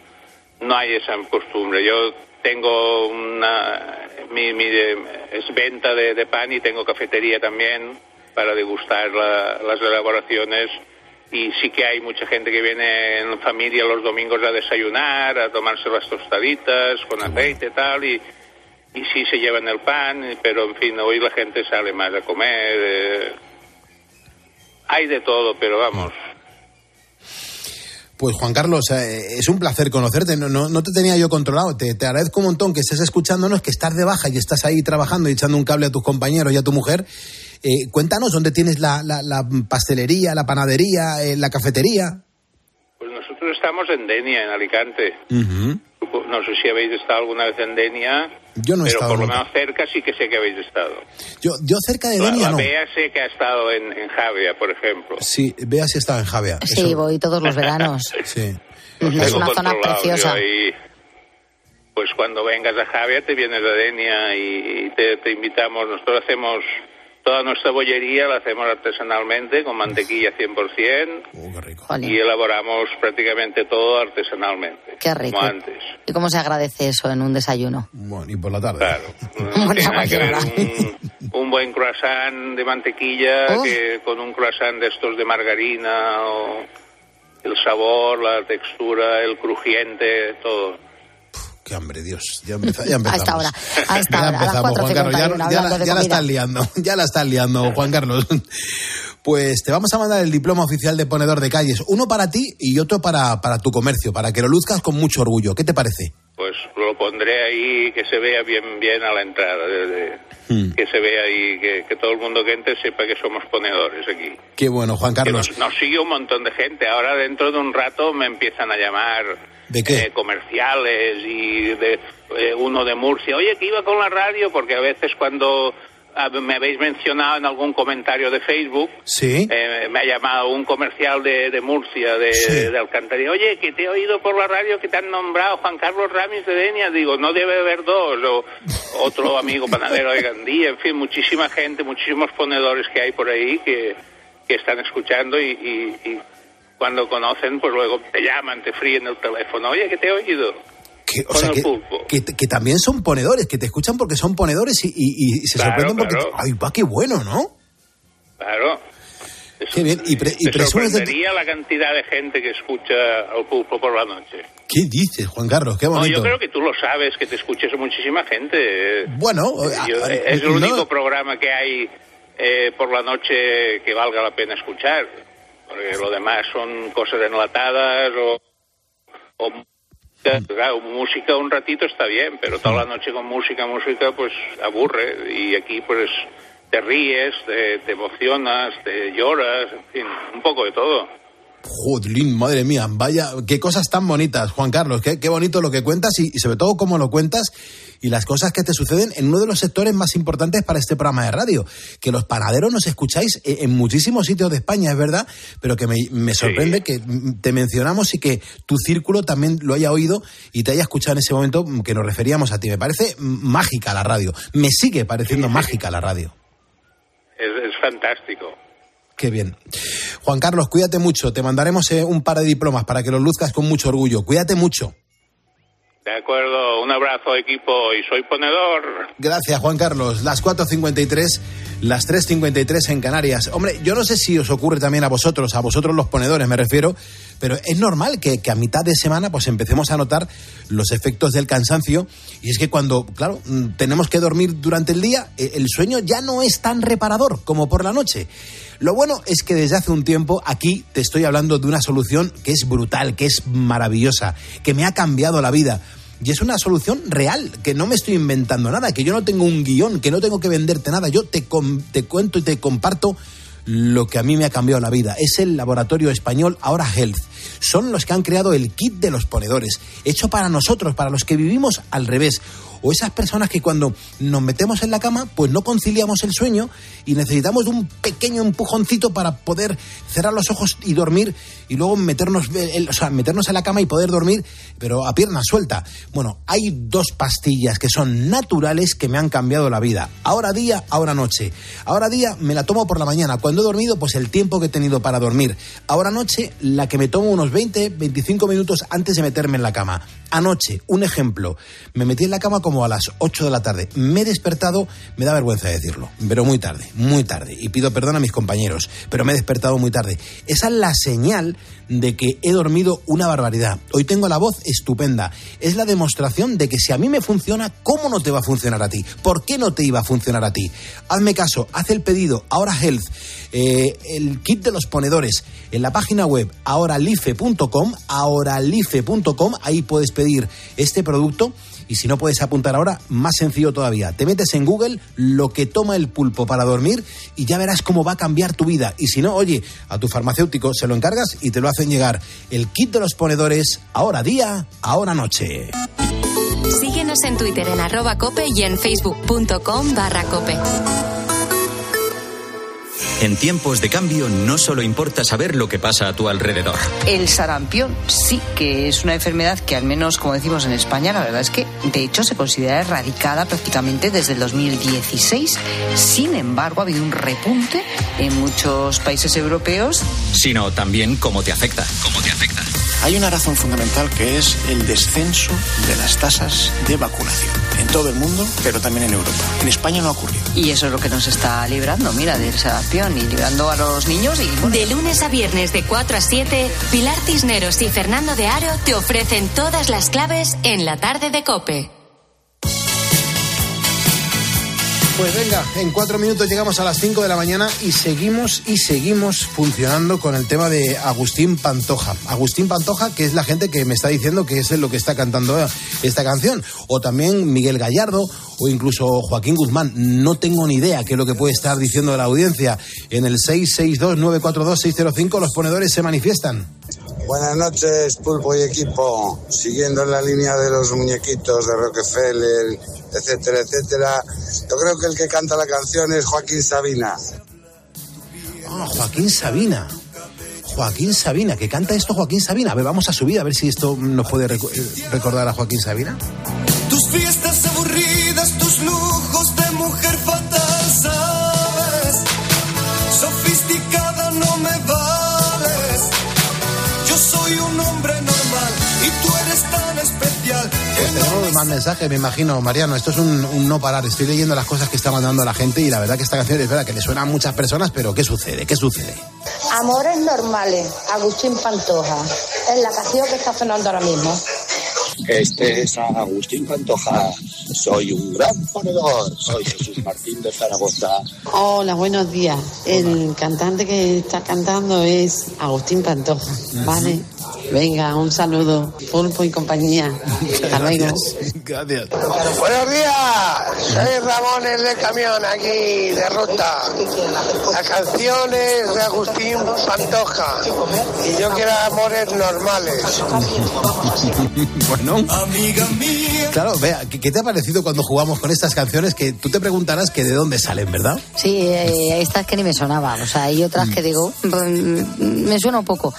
no hay esa costumbre. Yo tengo una, mi, mi de- es venta de, de pan y tengo cafetería también para degustar la- las elaboraciones y sí que hay mucha gente que viene en familia los domingos a desayunar, a tomarse las tostaditas con aceite y tal y, y sí se llevan el pan, pero en fin, hoy la gente sale más a comer. eh, hay de todo, pero vamos. Pues Juan Carlos, eh, es un placer conocerte. No, no, no te tenía yo controlado. Te, te agradezco un montón que estés escuchándonos, que estás de baja y estás ahí trabajando y echando un cable a tus compañeros y a tu mujer. Eh, cuéntanos dónde tienes la, la- la pastelería, la panadería, eh, la cafetería. Pues nosotros estamos en Denia, en Alicante. No sé si habéis estado alguna vez en Denia, Yo no he pero estado por lo menos cerca sí que sé que habéis estado. Yo, yo cerca de Denia la no. Bea sé que ha estado en, en Javia, por ejemplo. Sí, vea si estaba en Javia. Sí, voy todos los veranos. *laughs* Sí. Es una zona preciosa. ahí, pues cuando vengas a Javia te vienes a Denia y, y te, te invitamos. Nosotros hacemos toda nuestra bollería, la hacemos artesanalmente con mantequilla 100% y elaboramos prácticamente todo artesanalmente. Qué rico. Como antes. ¿Y cómo se agradece eso en un desayuno? Bueno, y por la tarde. Claro. *laughs* Un, un buen croissant de mantequilla que con un croissant de estos de margarina o el sabor, la textura, el crujiente, todo. Qué hambre, Dios. Ya, empeza- ya *laughs* empezamos. Hasta ahora, hasta *laughs* Ya ahora, empezamos, Juan Carlos. Ya, 4.51 ya hablando la, la estás liando. *laughs* Ya la estás liando, Juan Carlos. Pues te vamos a mandar el diploma oficial de ponedor de calles. Uno para ti y otro para, para tu comercio, para que lo luzcas con mucho orgullo. ¿Qué te parece? Pues lo pondré ahí que se vea bien bien a la entrada, de- de- Hmm. que se vea ahí, que, que todo el mundo que entre sepa que somos ponedores aquí. Qué bueno, Juan Que Carlos. nos, nos sigue un montón de gente. Ahora dentro de un rato me empiezan a llamar ¿De qué? eh, comerciales y de eh, uno de Murcia. Oye, que iba con la radio porque a veces cuando ah, me habéis mencionado en algún comentario de Facebook, Sí. eh, me ha llamado un comercial de, de Murcia, de, Sí. de Alcantarilla. Oye, que te he oído por la radio que te han nombrado Juan Carlos Ramis de Denia. Digo, no debe haber dos. O otro amigo panadero de Gandía. En fin, muchísima gente, muchísimos ponedores que hay por ahí que, que están escuchando y, y- y cuando conocen, pues luego te llaman, te fríen el teléfono. Oye, que te he oído. Que, o con sea, el que, que, que también son ponedores, que te escuchan porque son ponedores y, y- y se Claro, sorprenden porque... claro. ¡Ay, va, qué bueno, ¿no? Claro. Qué bien. Y, pre- y Te de... la cantidad de gente que escucha al pulpo por la noche. ¿Qué dices, Juan Carlos? Qué No, bonito. yo creo que tú lo sabes, que te escuches muchísima gente. Bueno, Yo- a- a- es el no- único programa que hay eh, por la noche que valga la pena escuchar. Porque lo demás son cosas enlatadas o, o. Claro, música un ratito está bien, pero toda la noche con música, música, pues aburre. Y aquí, pues, te ríes, te, te emocionas, te lloras, en fin, un poco de todo. Jodlín, madre mía, vaya, qué cosas tan bonitas, Juan Carlos, qué, qué bonito lo que cuentas y, y sobre todo cómo lo cuentas y las cosas que te suceden en uno de los sectores más importantes para este programa de radio, que los panaderos nos escucháis eh, en muchísimos sitios de España, es verdad, pero que me, me sorprende que te mencionamos y que tu círculo también lo haya oído y te haya escuchado en ese momento que nos referíamos a ti. Me parece mágica la radio, me sigue pareciendo mágica la radio. Es, es fantástico. Qué bien. Juan Carlos, cuídate mucho. Te mandaremos eh, un par de diplomas para que los luzcas con mucho orgullo. Cuídate mucho. De acuerdo, un abrazo equipo y soy ponedor. Gracias, Juan Carlos. Las 4.53, las 3.53 en Canarias. Hombre, yo no sé si os ocurre también a vosotros, a vosotros los ponedores me refiero, pero es normal que, que a mitad de semana pues empecemos a notar los efectos del cansancio. Y es que cuando, claro, mm, tenemos que dormir durante el día, eh, el sueño ya no es tan reparador como por la noche. Lo bueno es que desde hace un tiempo aquí te estoy hablando de una solución que es brutal, que es maravillosa, que me ha cambiado la vida. Y es una solución real, que no me estoy inventando nada, que yo no tengo un guion, que no tengo que venderte nada. Yo te, te cuento y te comparto lo que a mí me ha cambiado la vida. Es el laboratorio español Ahora Health. Son los que han creado el kit de los ponedores, hecho para nosotros, para los que vivimos al revés o esas personas que cuando nos metemos en la cama, pues no conciliamos el sueño y necesitamos un pequeño empujoncito para poder cerrar los ojos y dormir y luego meternos, o sea, meternos en la cama y poder dormir, pero a pierna suelta. Bueno, hay dos pastillas que son naturales que me han cambiado la vida. Ahora día, ahora noche. Ahora día me la tomo por la mañana. Cuando he dormido, pues el tiempo que he tenido para dormir. Ahora noche, la que me tomo unos 20, 25 minutos antes de meterme en la cama. Anoche, un ejemplo, me metí en la cama a las 8 de la tarde. Me he despertado, me da vergüenza decirlo, pero muy tarde, muy tarde. Y pido perdón a mis compañeros, pero me he despertado muy tarde. Esa es la señal de que he dormido una barbaridad. Hoy tengo la voz estupenda. Es la demostración de que si a mí me funciona, ¿cómo no te va a funcionar a ti? ¿Por qué no te iba a funcionar a ti? Hazme caso, haz el pedido, ahora Health, eh, el kit de los ponedores, en la página web ahoralife.com, ahoralife.com, ahí puedes pedir este producto y si no puedes apuntar ahora, más sencillo todavía. Te metes en Google lo que toma el pulpo para dormir y ya verás cómo va a cambiar tu vida. Y si no, oye, a tu farmacéutico se lo encargas y te lo hacen llegar. El kit de los ponedores, ahora día, ahora noche. Síguenos en Twitter en arroba cope y en facebook.com barra cope. En tiempos de cambio no solo importa saber lo que pasa a tu alrededor. El sarampión sí que es una enfermedad que al menos como decimos en España, la verdad es que de hecho se considera erradicada prácticamente desde el 2016. Sin embargo, ha habido un repunte en muchos países europeos. Sino también cómo te afecta. Cómo te afecta. Hay una razón fundamental que es el descenso de las tasas de vacunación en todo el mundo, pero también en Europa. En España no ha ocurrido. Y eso es lo que nos está librando, mira, del sarampión y librando a los niños. Y, bueno, De lunes a viernes de 4 a 7, Pilar Cisneros y Fernando de Aro te ofrecen todas las claves en la tarde de Cope. Pues venga, en cuatro minutos llegamos a las 5 de la mañana y seguimos y seguimos funcionando con el tema de Agustín Pantoja. Agustín Pantoja, que es la gente que me está diciendo que es lo que está cantando esta canción. O también Miguel Gallardo o incluso Joaquín Guzmán. No tengo ni idea qué es lo que puede estar diciendo la audiencia. En el 662-942-605 los ponedores se manifiestan. Buenas noches, Pulpo y equipo. Siguiendo en la línea de los muñequitos de Rockefeller, etcétera, etcétera. Yo creo que el que canta la canción es Joaquín Sabina. Ah, Joaquín Sabina. Joaquín Sabina, que canta esto Joaquín Sabina. A ver, vamos a subir a ver si esto nos puede eh, recordar a Joaquín Sabina. Tus fiestas aburridas, tus lujos de mujer más mensajes, me imagino, Mariano. Esto es un, no parar. Estoy leyendo las cosas que está mandando la gente y la verdad que esta canción es verdad que le suena a muchas personas, pero ¿qué sucede? ¿Qué sucede? Amores normales, Agustín Pantoja. Es la canción que está sonando ahora mismo. Este es Agustín Pantoja. Soy un gran ponedor. Soy Jesús Martín de Zaragoza. Hola, buenos días. El cantante que está cantando es Agustín Pantoja, ¿vale? Venga, un saludo, Pulpo y compañía. Hasta luego. Gracias. Buenos días, soy Ramón el de camión aquí de ruta. La canción es de Agustín Pantoja y yo quiero amores normales. *laughs* bueno. Amiga mía. Claro, vea, ¿qué, qué te ha parecido cuando jugamos con estas canciones que tú te preguntarás que de dónde salen, ¿verdad? Sí, eh, estas que ni me sonaban. O sea, hay otras que digo, mm, me suena un poco.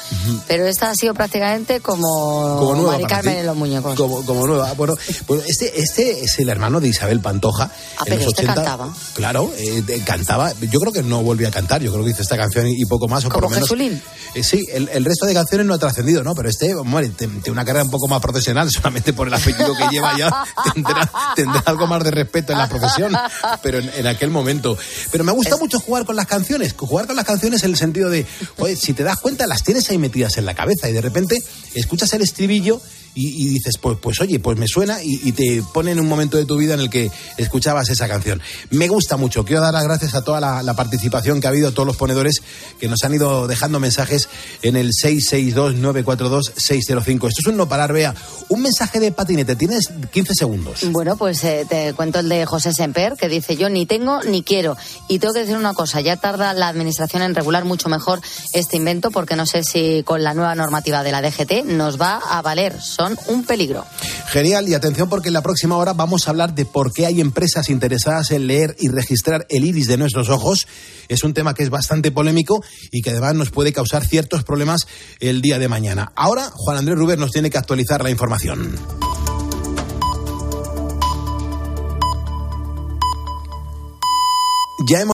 Pero esta ha sido prácticamente como, Como nueva Mari Carmen en los muñecos. Como, como nueva. Bueno, bueno, este, este es el hermano de Isabel Pantoja. Ah, en pero los este 80. cantaba. Claro, eh, de- cantaba. Yo creo que no volvió a cantar. Yo creo que hizo esta canción y, y poco más. O por ¿Como lo menos, Jesulín? Eh, sí, el, el resto de canciones no ha trascendido, ¿no? Pero este, hombre, te- tiene una carrera un poco más profesional, solamente por el apellido que lleva ya. *laughs* Tendrá, tendrá algo más de respeto en la profesión, pero en, en aquel momento. Pero me gusta mucho jugar con las canciones. Jugar con las canciones en el sentido de, oye, si te das cuenta, las tienes ahí metidas en la cabeza y de repente escuchas el estribillo y, dices, pues, pues oye, pues me suena y, te pone en un momento de tu vida en el que escuchabas esa canción. Me gusta mucho. Quiero dar las gracias a toda la, la participación que ha habido, a todos los ponedores que nos han ido dejando mensajes en el 662-942-605. Esto es un no parar, vea. Un mensaje de patinete, tienes 15 segundos. Bueno, pues eh, te cuento el de José Semper, que dice, yo ni tengo ni quiero. Y tengo que decir una cosa, ya tarda la administración en regular mucho mejor este invento, porque no sé si con la nueva normativa de la DGT nos va a valer. Son un peligro. Genial, y atención porque en la próxima hora vamos a hablar de por qué hay empresas interesadas en leer y registrar el iris de nuestros ojos. Es un tema que es bastante polémico y que además nos puede causar ciertos problemas el día de mañana. Ahora, Juan Andrés Ruber nos tiene que actualizar la información. Ya hemos